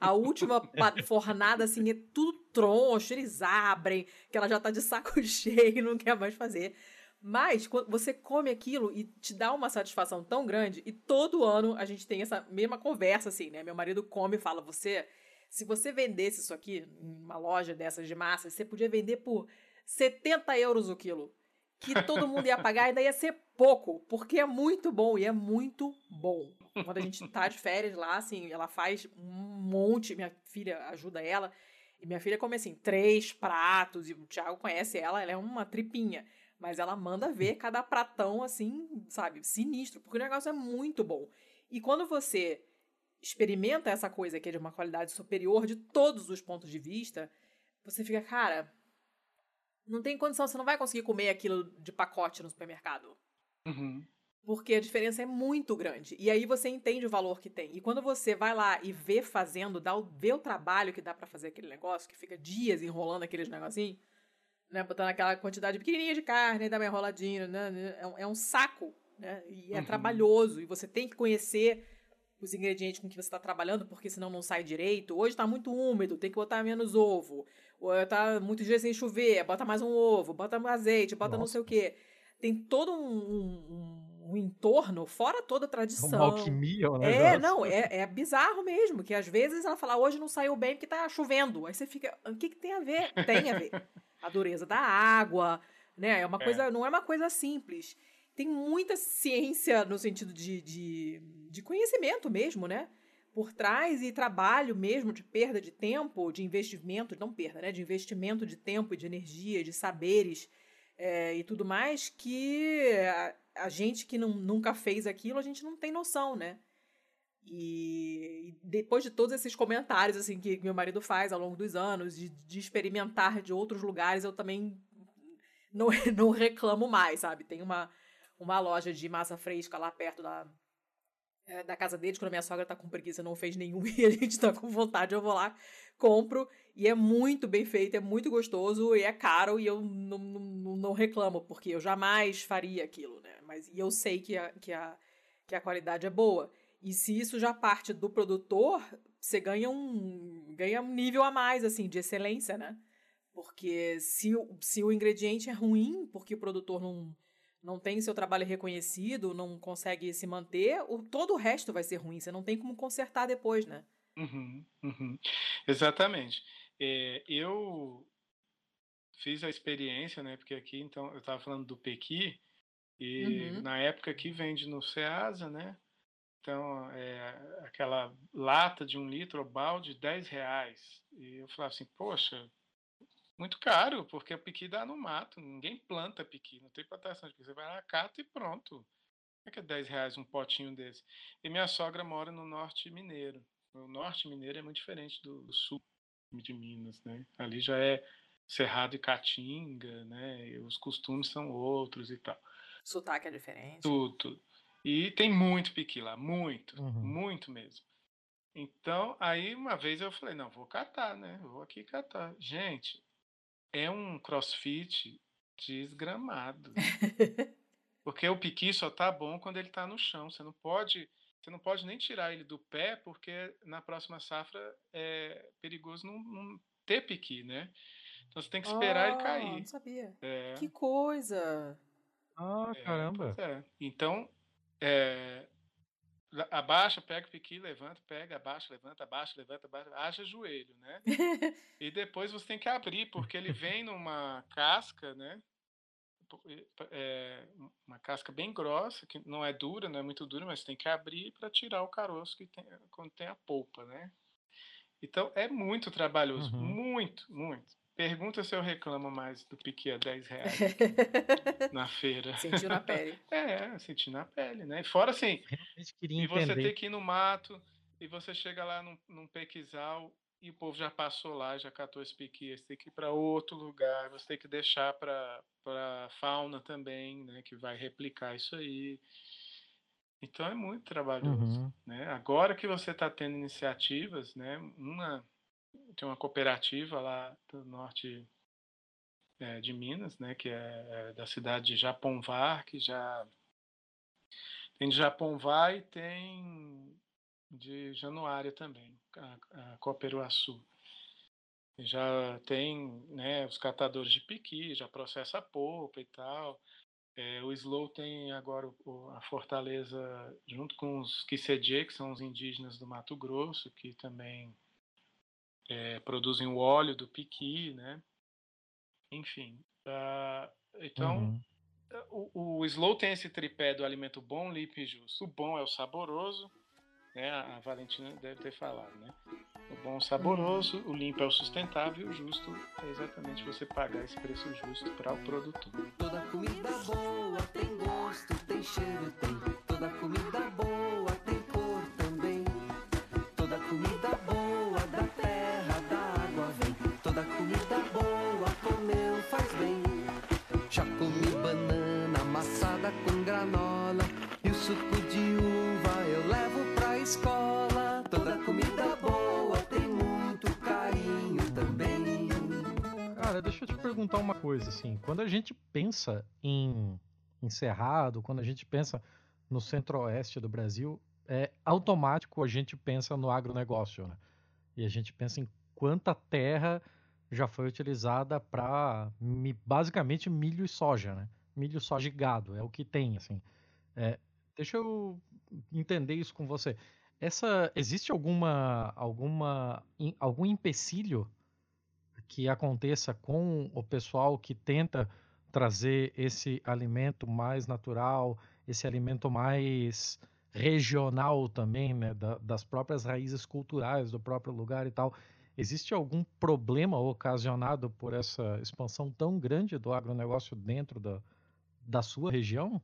a última fornada, assim, é tudo troncho, eles abrem, que ela já tá de saco cheio e não quer mais fazer. Mas quando você come aquilo e te dá uma satisfação tão grande, e todo ano a gente tem essa mesma conversa, assim, né? Meu marido come e fala, você se você vendesse isso aqui em uma loja dessas de massa, você podia vender por 70 euros o quilo. Que todo mundo ia pagar e ainda ia ser pouco, porque é muito bom e é muito bom. Quando a gente tá de férias lá, assim, ela faz um monte, minha filha ajuda ela, e minha filha come assim, três pratos, e o Thiago conhece ela, ela é uma tripinha. Mas ela manda ver cada pratão assim, sabe, sinistro, porque o negócio é muito bom. E quando você experimenta essa coisa que é de uma qualidade superior de todos os pontos de vista, você fica, cara, não tem condição, você não vai conseguir comer aquilo de pacote no supermercado. Uhum. Porque a diferença é muito grande. E aí você entende o valor que tem. E quando você vai lá e vê fazendo, dá o, vê o trabalho que dá para fazer aquele negócio, que fica dias enrolando aqueles negocinhos, né? Botando aquela quantidade pequenininha de carne, dá uma enroladinha, né? É um, é um saco, né? E é uhum. trabalhoso. E você tem que conhecer os ingredientes com que você está trabalhando, porque senão não sai direito. Hoje está muito úmido, tem que botar menos ovo. Ou está muitos dias sem chover, bota mais um ovo, bota mais azeite, bota Nossa. não sei o quê. Tem todo um, um, um entorno, fora toda a tradição. Uma alquimia, né? É, não, é, é bizarro mesmo, que às vezes ela fala, hoje não saiu bem porque está chovendo. Aí você fica, o que, que tem a ver? Tem a ver. A dureza da água, né? É uma é. coisa, não é uma coisa simples tem muita ciência no sentido de, de, de conhecimento mesmo, né? Por trás e trabalho mesmo de perda de tempo, de investimento, não perda, né? De investimento de tempo e de energia, de saberes é, e tudo mais, que a, gente que não, nunca fez aquilo, a gente não tem noção, né? E, e depois de todos esses comentários assim que meu marido faz ao longo dos anos, de, de experimentar de outros lugares, eu também não, não reclamo mais, sabe? Tem uma, uma loja de massa fresca lá perto da, é, da casa deles, quando a minha sogra tá com preguiça, não fez nenhum e a gente tá com vontade, eu vou lá, compro, e é muito bem feito, é muito gostoso, e é caro, e eu não, não, não reclamo, porque eu jamais faria aquilo, né? Mas e eu sei que a, que, a, que a qualidade é boa. E se isso já parte do produtor, você ganha um, ganha um nível a mais, assim, de excelência, né? Porque se, se o ingrediente é ruim, porque o produtor não, não tem seu trabalho reconhecido, não consegue se manter, o, todo o resto vai ser ruim. Você não tem como consertar depois, né? Uhum, uhum. Exatamente. É, eu fiz a experiência, né? Porque aqui, então, eu estava falando do Pequi, e uhum. na época que vende no Ceasa, né? Então, é, aquela lata de um litro, balde, 10 reais. E eu falava assim, poxa, muito caro, porque o piqui dá no mato, ninguém planta piqui, não tem plantação de piqui, você vai lá, cata e pronto. É que é 10 reais um potinho desse. E minha sogra mora no norte mineiro. O norte mineiro é muito diferente do sul de Minas, né? Ali já é Cerrado e Caatinga, né? E os costumes são outros e tal. Sotaque é diferente. Tudo, tudo. E tem muito piqui lá, muito, uhum. muito mesmo. Então, aí uma vez eu falei, não, vou catar, né? Vou aqui catar. Gente, é um crossfit desgramado. Porque o piqui só tá bom quando ele tá no chão. Você não pode, você não pode nem tirar ele do pé, porque na próxima safra é perigoso não, não ter piqui, né? Então você tem que esperar oh, ele cair. Não sabia. É. Que coisa! Ah, é, caramba! É. Então, é, abaixa, pega o piqui, levanta, pega, abaixa, levanta, abaixa, levanta, abaixa, haja joelho, né? e depois você tem que abrir, porque ele vem numa casca, né? É uma casca bem grossa, que não é dura, não é muito dura, mas tem que abrir para tirar o caroço que tem, quando tem a polpa, né? Então é muito trabalhoso, uhum. muito, muito. Pergunta se eu reclamo mais do piqui a 10 reais na feira. Sentiu na pele. É, senti na pele, né? E fora assim, e você entender. tem que ir no mato, e você chega lá num, num pequizal, e o povo já passou lá, já catou esse piqui, você tem que ir para outro lugar, você tem que deixar para a fauna também, né? Que vai replicar isso aí. Então é muito trabalhoso. Uhum. Né? Agora que você está tendo iniciativas, né? Uma tem uma cooperativa lá do norte é, de Minas, né, que é, é da cidade de Japonvar, que já tem de Japonvar e tem de Januária também, a, a. Já tem né, os catadores de piqui, já processa polpa e tal. É, o Slow tem agora o, a fortaleza junto com os Kisedje, que são os indígenas do Mato Grosso, que também é, produzem o óleo do piqui, né? Enfim, uh, então uhum. o, o, slow tem esse tripé do alimento bom, limpo e justo. O bom é o saboroso, né? A Valentina deve ter falado, né? O bom é o saboroso, o limpo é o sustentável e o justo é exatamente você pagar esse preço justo para o produtor. Toda comida boa tem gosto, tem cheiro, tem toda comida Cara, deixa eu te perguntar uma coisa assim. Quando a gente pensa em, em Cerrado, quando a gente pensa no centro-oeste do Brasil, é automático a gente pensa no agronegócio, né? E a gente pensa em quanta terra já foi utilizada para basicamente milho e soja, né? Milho, soja e gado, é o que tem, assim. É, deixa eu entender isso com você. Essa existe alguma alguma algum empecilho que aconteça com o pessoal que tenta trazer esse alimento mais natural, esse alimento mais regional também, né, da, das próprias raízes culturais do próprio lugar e tal. Existe algum problema ocasionado por essa expansão tão grande do agronegócio dentro da, da sua região?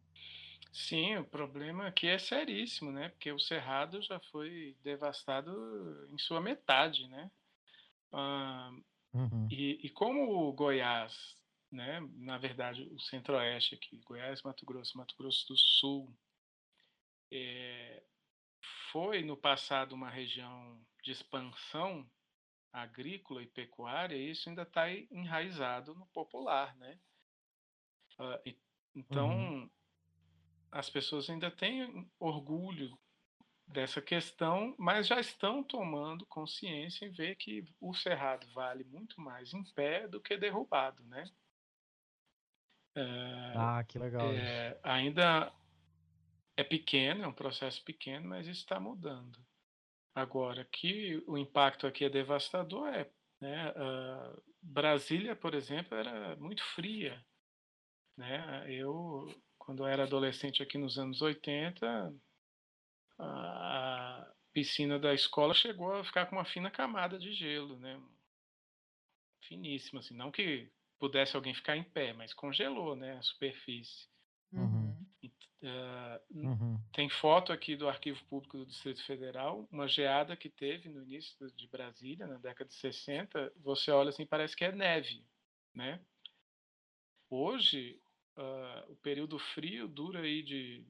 Sim, o problema aqui é seríssimo, né? Porque o Cerrado já foi devastado em sua metade, né? Uhum. e, e, como o Goiás, né? Na verdade, o Centro-Oeste aqui, Goiás, Mato Grosso, Mato Grosso do Sul, é, foi no passado uma região de expansão agrícola e pecuária, e isso ainda está enraizado no popular, né? Uh, então, uhum. as pessoas ainda têm orgulho dessa questão, mas já estão tomando consciência em ver que o cerrado vale muito mais em pé do que derrubado, né? É, ah, que legal. É, ainda é pequeno, é um processo pequeno, mas isso está mudando. Agora, que o impacto aqui é devastador, é. Né? Uh, Brasília, por exemplo, era muito fria. Né? Eu, quando eu era adolescente aqui nos anos 80, a piscina da escola chegou a ficar com uma fina camada de gelo, né? finíssima, assim, não que pudesse alguém ficar em pé, mas congelou, né, a superfície. Uhum. Uh, Uhum. tem foto aqui do Arquivo Público do Distrito Federal, uma geada que teve no início de Brasília, na década de 60. Você olha assim, parece que é neve, né? Hoje, uh, o período frio dura aí de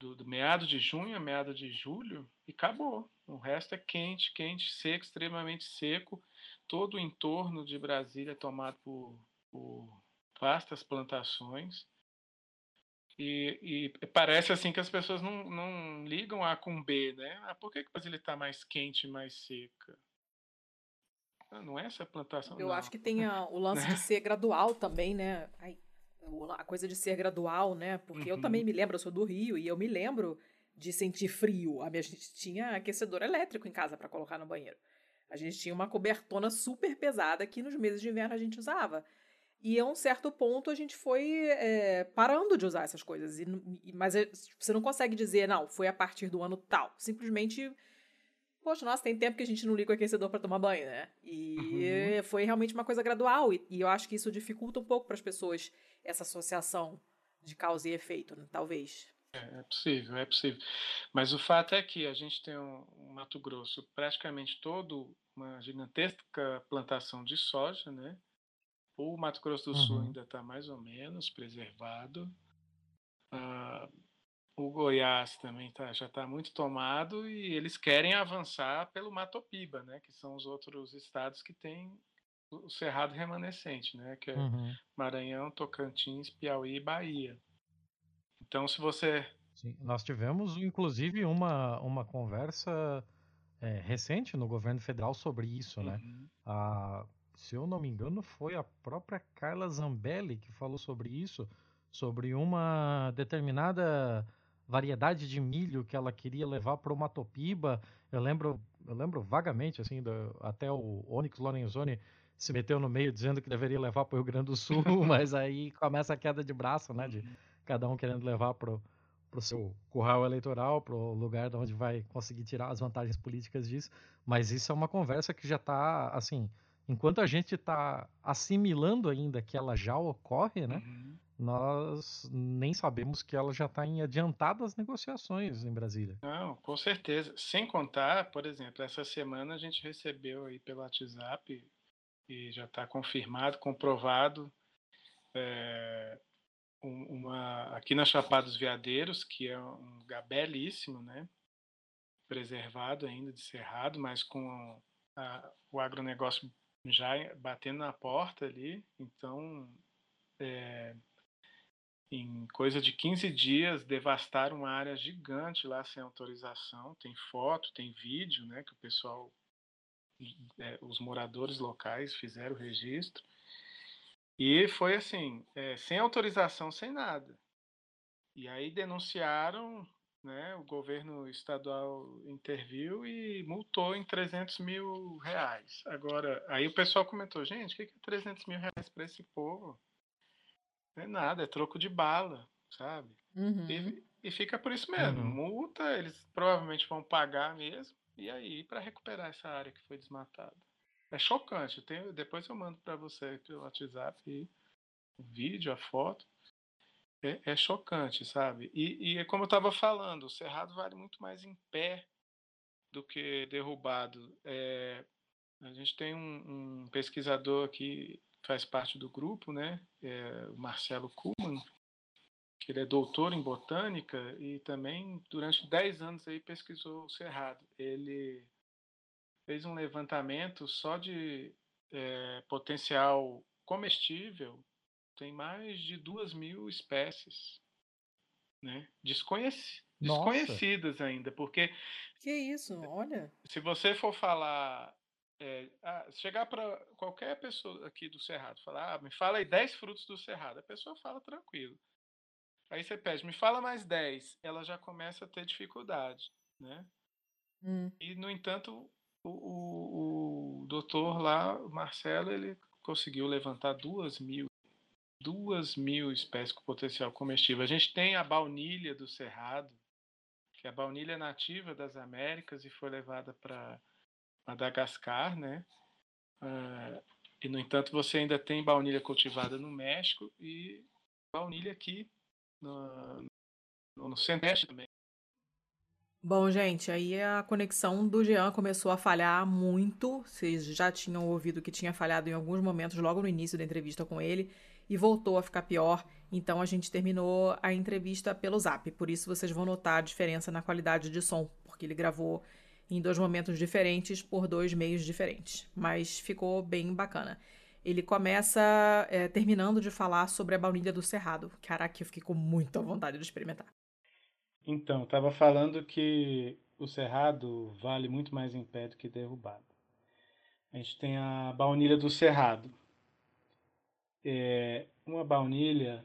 do, do meado de junho a meado de julho e acabou. O resto é quente, quente, seco, extremamente seco. Todo o entorno de Brasília é tomado por, por vastas plantações. E, e, parece assim que as pessoas não, não ligam A com B, né? Ah, por que, que Brasília está mais quente e mais seca? Ah, não é essa plantação. Eu não. acho que tem a, o lance de ser gradual também, né? Ai, a coisa de ser gradual, né? Porque uhum. eu também me lembro, eu sou do Rio, e eu me lembro de sentir frio. A minha gente tinha aquecedor elétrico em casa para colocar no banheiro. A gente tinha uma cobertona super pesada que nos meses de inverno a gente usava. E a um certo ponto a gente foi é, parando de usar essas coisas. E, mas é, você não consegue dizer, não, foi a partir do ano tal. Simplesmente, poxa, nossa, tem tempo que a gente não liga o aquecedor para tomar banho, né? E uhum. foi realmente uma coisa gradual. E, e, eu acho que isso dificulta um pouco para as pessoas essa associação de causa e efeito, né? talvez. É, é, possível, é possível. Mas o fato é que a gente tem um, um Mato Grosso praticamente todo uma gigantesca plantação de soja, né? O Mato Grosso do Sul uhum. ainda está mais ou menos preservado. Uh, o Goiás também tá, já está muito tomado e eles querem avançar pelo Mato Piba, né, que são os outros estados que têm o cerrado remanescente, né, que é uhum. Maranhão, Tocantins, Piauí e Bahia. Então, se você Sim, nós tivemos inclusive uma, uma conversa é, recente no governo federal sobre isso, né? uhum. né? A se eu não me engano, foi a própria Carla Zambelli que falou sobre isso, sobre uma determinada variedade de milho que ela queria levar para o Matopiba. Eu lembro, eu lembro vagamente, assim, do, até o Onyx Lorenzoni se meteu no meio dizendo que deveria levar para o Rio Grande do Sul, mas aí começa a queda de braço, né, de cada um querendo levar para o seu curral eleitoral, para o lugar de onde vai conseguir tirar as vantagens políticas disso. Mas isso é uma conversa que já está, assim, enquanto a gente está assimilando ainda que ela já ocorre, né? Uhum. Nós nem sabemos que ela já está em adiantadas negociações em Brasília. Não, com certeza. Sem contar, por exemplo, essa semana a gente recebeu aí pelo WhatsApp e já está confirmado, comprovado, é, uma aqui na Chapada dos Veadeiros, que é um lugar belíssimo, né? Preservado ainda de cerrado, mas com a, o agronegócio já batendo na porta ali. Então, é, em coisa de 15 dias, devastaram uma área gigante lá sem autorização. Tem foto, tem vídeo, né, que o pessoal, é, os moradores locais fizeram o registro. E foi assim, é, sem autorização, sem nada. E aí denunciaram né, o governo estadual interviu e multou em 300 mil reais. Agora, aí o pessoal comentou, gente, o que é 300 mil reais para esse povo? Não é nada, é troco de bala, sabe? Uhum. E, e, fica por isso mesmo. Uhum. Multa, eles provavelmente vão pagar mesmo, e aí para recuperar essa área que foi desmatada. É chocante. Tenho, depois eu mando para você pelo WhatsApp o vídeo, a foto é, é chocante, sabe? E, e é como eu estava falando, o cerrado vale muito mais em pé do que derrubado. É, a gente tem um, um, pesquisador que faz parte do grupo, né? É, o Marcelo Kuhlmann, que ele é doutor em botânica e também durante 10 anos aí pesquisou o cerrado. Ele fez um levantamento só de é, potencial comestível tem mais de duas mil espécies, né? Desconheci desconhecidas ainda, porque que isso, olha. Se você for falar, é, ah, chegar para qualquer pessoa aqui do Cerrado, falar, ah, me fala aí 10 frutos do Cerrado, a pessoa fala tranquilo. Aí você pede, me fala mais 10, ela já começa a ter dificuldade, né? Hum. E no entanto, o, o, o doutor lá, o Marcelo, ele conseguiu levantar duas mil duas mil espécies com potencial comestível. A gente tem a baunilha do cerrado, que é a baunilha nativa das Américas e foi levada para Madagascar, né? Uh, E, no entanto, você ainda tem baunilha cultivada no México e baunilha aqui no, no Centro-Oeste também. Bom, gente, aí a conexão do Jean começou a falhar muito. Vocês já tinham ouvido que tinha falhado em alguns momentos logo no início da entrevista com ele e voltou a ficar pior. Então a gente terminou a entrevista pelo Zap. Por isso vocês vão notar a diferença na qualidade de som, porque ele gravou em dois momentos diferentes por dois meios diferentes. Mas ficou bem bacana. Ele começa é, terminando de falar sobre a baunilha do Cerrado. Caraca, eu fiquei com muita vontade de experimentar. Então, estava falando que o Cerrado vale muito mais em pé do que derrubado. A gente tem a baunilha do Cerrado. É, uma baunilha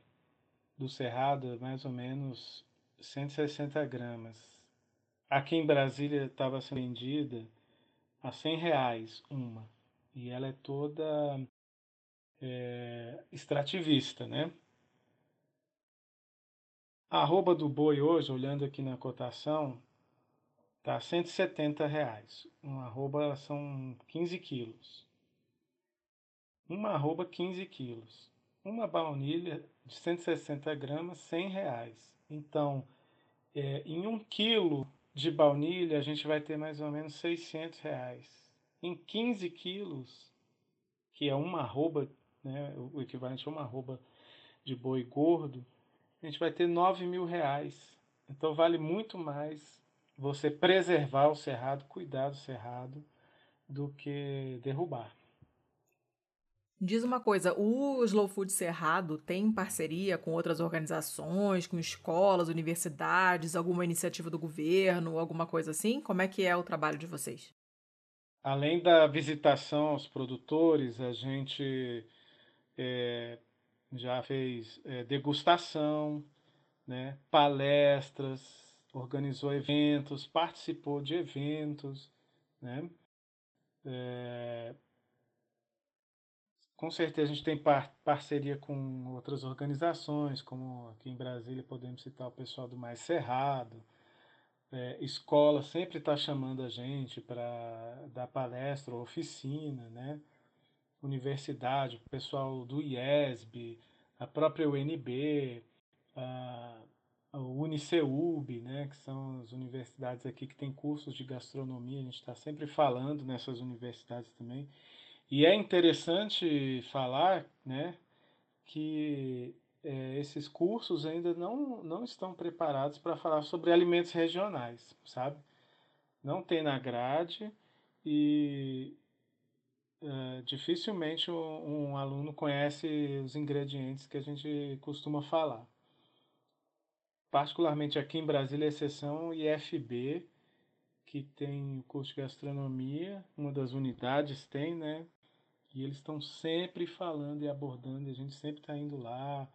do Cerrado é mais ou menos 160 gramas Aqui em Brasília estava sendo vendida a 100 reais uma. E ela é toda é, extrativista, né? A arroba do boi hoje, olhando aqui na cotação, tá 170 reais. Uma arroba são 15 quilos. Uma arroba 15 quilos. Uma baunilha de 160 gramas, 100 reais. Então, é, em um quilo de baunilha, a gente vai ter mais ou menos 600 reais. Em 15 quilos, que é uma arroba, né, o equivalente a uma arroba de boi gordo, a gente vai ter 9 mil reais. Então vale muito mais você preservar o cerrado, cuidar do cerrado, do que derrubar. Diz uma coisa, o Slow Food Cerrado tem parceria com outras organizações, com escolas, universidades, alguma iniciativa do governo, alguma coisa assim? Como é que é o trabalho de vocês? Além da visitação aos produtores, a gente é, já fez é, degustação, né, palestras, organizou eventos, participou de eventos, né? É, com certeza a gente tem par parceria com outras organizações, como aqui em Brasília podemos citar o pessoal do Mais Cerrado. É, escola sempre está chamando a gente para dar palestra ou oficina, né? Universidade, o pessoal do IESB, a própria UNB, a, a UniCeub, né? Que são as universidades aqui que têm cursos de gastronomia, a gente está sempre falando nessas universidades também. E é interessante falar né, que é, esses cursos ainda não, não estão preparados para falar sobre alimentos regionais, sabe? Não tem na grade e é, dificilmente um, um aluno conhece os ingredientes que a gente costuma falar. Particularmente aqui em Brasília, exceção IFB, que tem o curso de gastronomia, uma das unidades tem, né? E eles estão sempre falando e abordando, e a gente sempre está indo lá.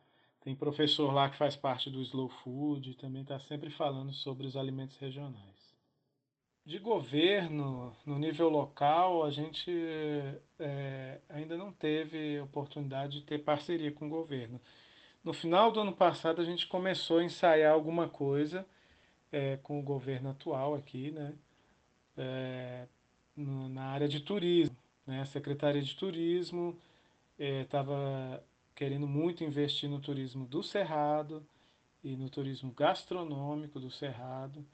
Tem professor lá que faz parte do Slow Food, também está sempre falando sobre os alimentos regionais. De governo, no nível local, a gente é, ainda não teve oportunidade de ter parceria com o governo. No final do ano passado, a gente começou a ensaiar alguma coisa é, com o governo atual aqui, né? É, na área de turismo. Né? A Secretaria de Turismo estava é, querendo muito investir no turismo do Cerrado e no turismo gastronômico do Cerrado.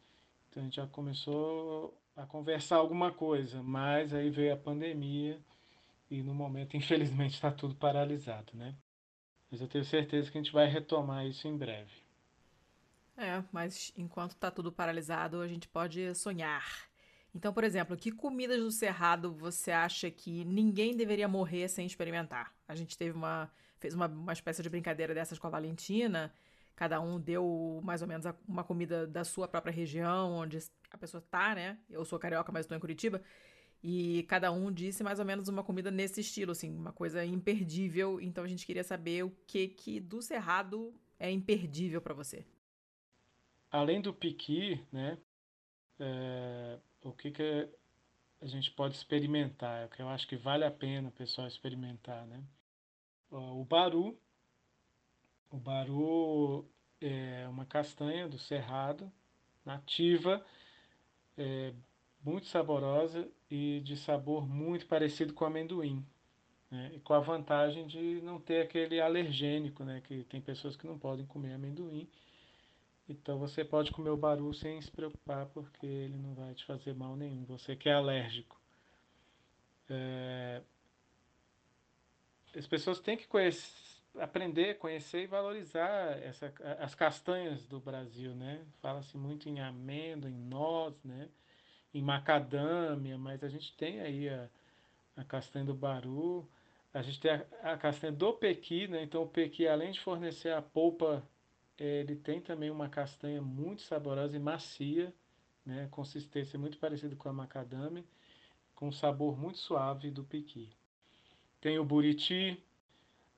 Então a gente já começou a conversar alguma coisa, mas aí veio a pandemia e no momento, infelizmente, está tudo paralisado, né? Mas eu tenho certeza que a gente vai retomar isso em breve. É, mas enquanto está tudo paralisado, a gente pode sonhar. Então, por exemplo, que comidas do Cerrado você acha que ninguém deveria morrer sem experimentar? A gente teve uma. fez uma, uma espécie de brincadeira dessas com a Valentina. Cada um deu mais ou menos uma comida da sua própria região, onde a pessoa tá, né? Eu sou carioca, mas estou em Curitiba. E cada um disse mais ou menos uma comida nesse estilo, assim, uma coisa imperdível. Então a gente queria saber o que que do Cerrado é imperdível para você. Além do piqui, né? É, o que, que a gente pode experimentar, é o que eu acho que vale a pena o pessoal experimentar, né? O baru, o baru é uma castanha do cerrado, nativa, é, muito saborosa e de sabor muito parecido com amendoim. Né? com a vantagem de não ter aquele alergênico, né? Que tem pessoas que não podem comer amendoim. Então você pode comer o baru sem se preocupar, porque ele não vai te fazer mal nenhum. Você que é alérgico. É... As pessoas têm que conhecer, aprender, conhecer e valorizar essa, as castanhas do Brasil, né? Fala-se muito em amêndoa, em noz, né? Em macadâmia, mas a gente tem aí a, a castanha do baru, a gente tem a, a castanha do pequi, né? Então o pequi, além de fornecer a polpa, ele tem também uma castanha muito saborosa e macia, né? Consistência muito parecida com a macadâmia, com sabor muito suave do pequi. Tem o buriti,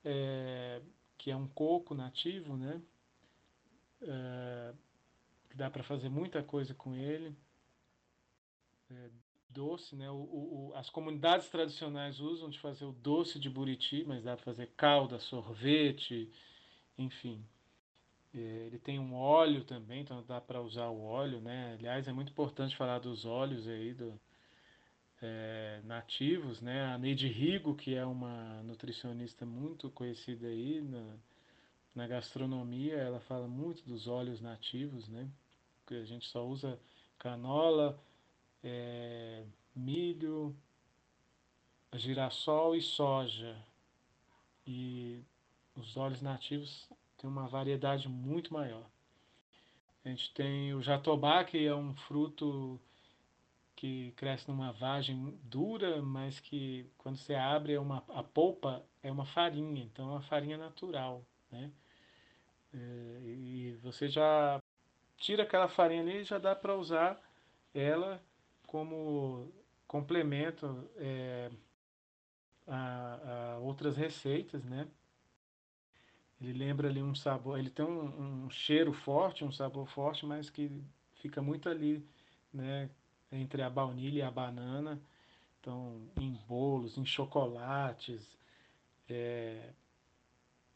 é, que é um coco nativo, né? É, dá para fazer muita coisa com ele. É, doce, né? O, o, as comunidades tradicionais usam de fazer o doce de buriti, mas dá para fazer calda, sorvete, enfim. É, ele tem um óleo também, então dá para usar o óleo, né? Aliás, é muito importante falar dos óleos aí do, é, nativos, né? A Neide Rigo, que é uma nutricionista muito conhecida aí na, na gastronomia, ela fala muito dos óleos nativos, né? Que a gente só usa canola, é, milho, girassol e soja. E os óleos nativos têm uma variedade muito maior. A gente tem o jatobá, que é um fruto que cresce numa vagem dura, mas que quando você abre é uma, a polpa é uma farinha, então é uma farinha natural, né? É, e você já tira aquela farinha ali e já dá para usar ela como complemento é, a, a, outras receitas, né? Ele lembra ali um sabor, ele tem um, um, cheiro forte, um sabor forte, mas que fica muito ali, né? Entre a baunilha e a banana. Então, em bolos, em chocolates, é,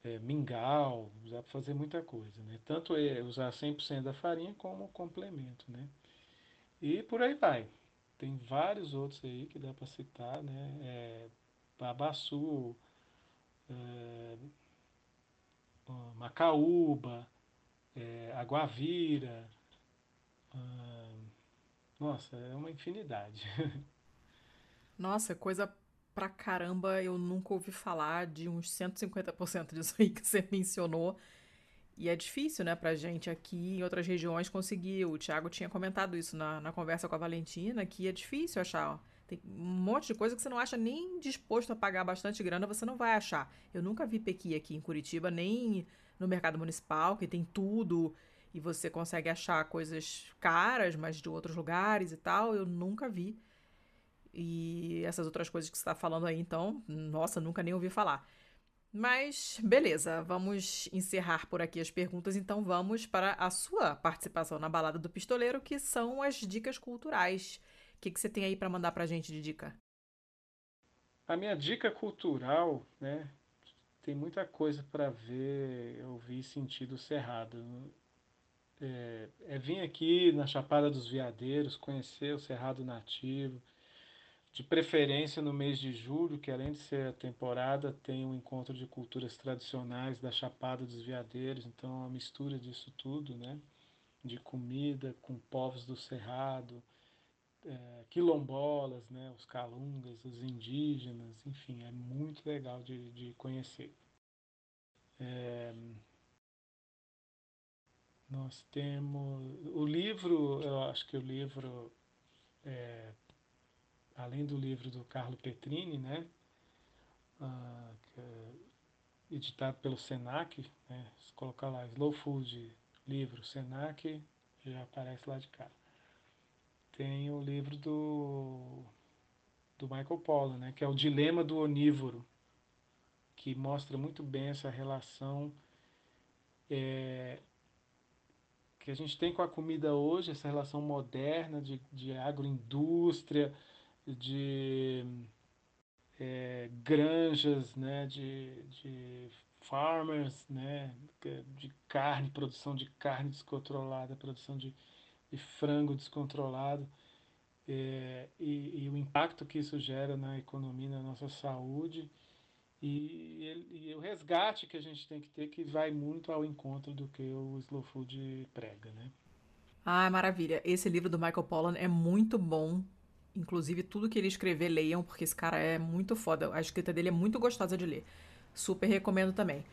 é, mingau, dá para fazer muita coisa, né? Tanto é usar 100% da farinha como complemento, né? E por aí vai. Tem vários outros aí que dá para citar, né? É, Babaçu, é, Macaúba, é, Aguavira. nossa, é uma infinidade. Nossa, coisa pra caramba, eu nunca ouvi falar de uns 150% disso aí que você mencionou. E é difícil, né, pra gente aqui em outras regiões conseguir. O Thiago tinha comentado isso na, na conversa com a Valentina, que é difícil achar. Tem um monte de coisa que você não acha nem disposto a pagar bastante grana, você não vai achar. Eu nunca vi pequi aqui em Curitiba, nem no mercado municipal, que tem tudo e você consegue achar coisas caras, mas de outros lugares e tal. Eu nunca vi. E essas outras coisas que você está falando aí, então, nossa, nunca nem ouvi falar. Mas beleza, vamos encerrar por aqui as perguntas, então vamos para a sua participação na balada do pistoleiro, que são as dicas culturais. Que, que você tem aí para mandar para a gente de dica? A minha dica cultural, né, tem muita coisa para ver, ouvir, sentir do Cerrado. É, é vir aqui na Chapada dos Veadeiros, conhecer o Cerrado Nativo, de preferência no mês de julho, que além de ser a temporada, tem um encontro de culturas tradicionais da Chapada dos Veadeiros, então é uma mistura disso tudo, né? De comida com povos do Cerrado, é, quilombolas, né? Os calungas, os indígenas, enfim, é muito legal de, de conhecer. É, nós temos o livro, eu acho que o livro é, além do livro do Carlo Petrini, né, uh, é editado pelo Senac, né, se colocar lá Slow Food livro Senac, já aparece lá de cá. Tem o livro do, do Michael Pollan, né, que é o Dilema do Onívoro, que mostra muito bem essa relação é, que a gente tem com a comida hoje, essa relação moderna de, de agroindústria, de é, granjas, né, de, de farmers, né, de carne, produção de carne descontrolada, produção de, de frango descontrolado, é, e, e, o impacto que isso gera na economia, na nossa saúde, E, ele, e, o resgate que a gente tem que ter que vai muito ao encontro do que o Slow Food prega, né? Ah, maravilha. Esse livro do Michael Pollan é muito bom. Inclusive, tudo que ele escrever, leiam, porque esse cara é muito foda. A escrita dele é muito gostosa de ler. Super recomendo também.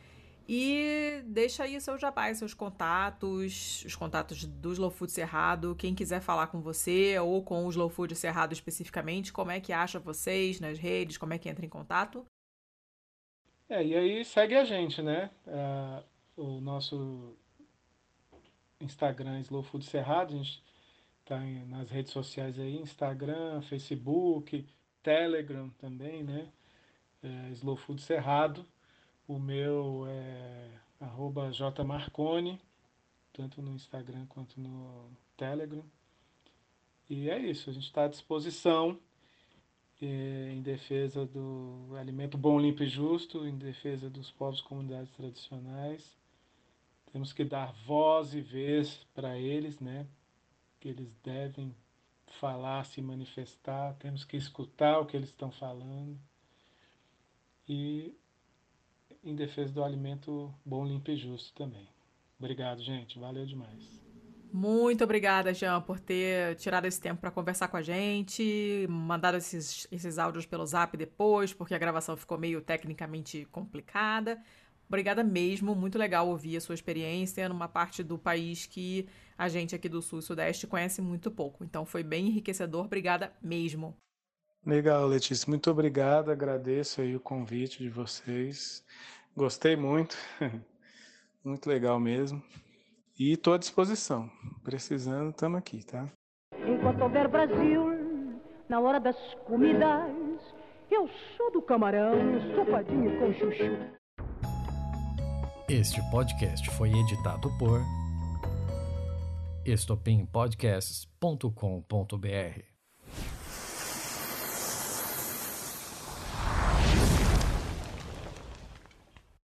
E deixa aí seus jabás, seus contatos, os contatos do Slow Food Cerrado. Quem quiser falar com você ou com o Slow Food Cerrado especificamente, como é que acha vocês nas redes, como é que entra em contato? É, e aí segue a gente, né? Uh, o nosso Instagram Slow Food Cerrado, a gente tá nas redes sociais aí, Instagram, Facebook, Telegram também, né? É, Slow Food Cerrado. O meu é arroba jmarcone, tanto no Instagram quanto no Telegram. E é isso, a gente está à disposição é, em defesa do alimento bom, limpo e justo, em defesa dos povos e comunidades tradicionais. Temos que dar voz e vez para eles, né? Que eles devem falar, se manifestar, temos que escutar o que eles estão falando. E em defesa do alimento bom, limpo e justo também. Obrigado, gente. Valeu demais. Muito obrigada, Jean, por ter tirado esse tempo para conversar com a gente, mandado esses, esses áudios pelo zap depois, porque a gravação ficou meio tecnicamente complicada. Obrigada mesmo, muito legal ouvir a sua experiência numa parte do país que a gente aqui do Sul e Sudeste conhece muito pouco. Então foi bem enriquecedor, obrigada mesmo. Legal, Letícia, muito obrigado, agradeço aí o convite de vocês. Gostei muito, muito legal mesmo. E estou à disposição. Precisando, estamos aqui, tá? Enquanto houver Brasil, na hora das comidas, eu sou do camarão, sopadinho com chuchu. Este podcast foi editado por estopimpodcasts.com.br.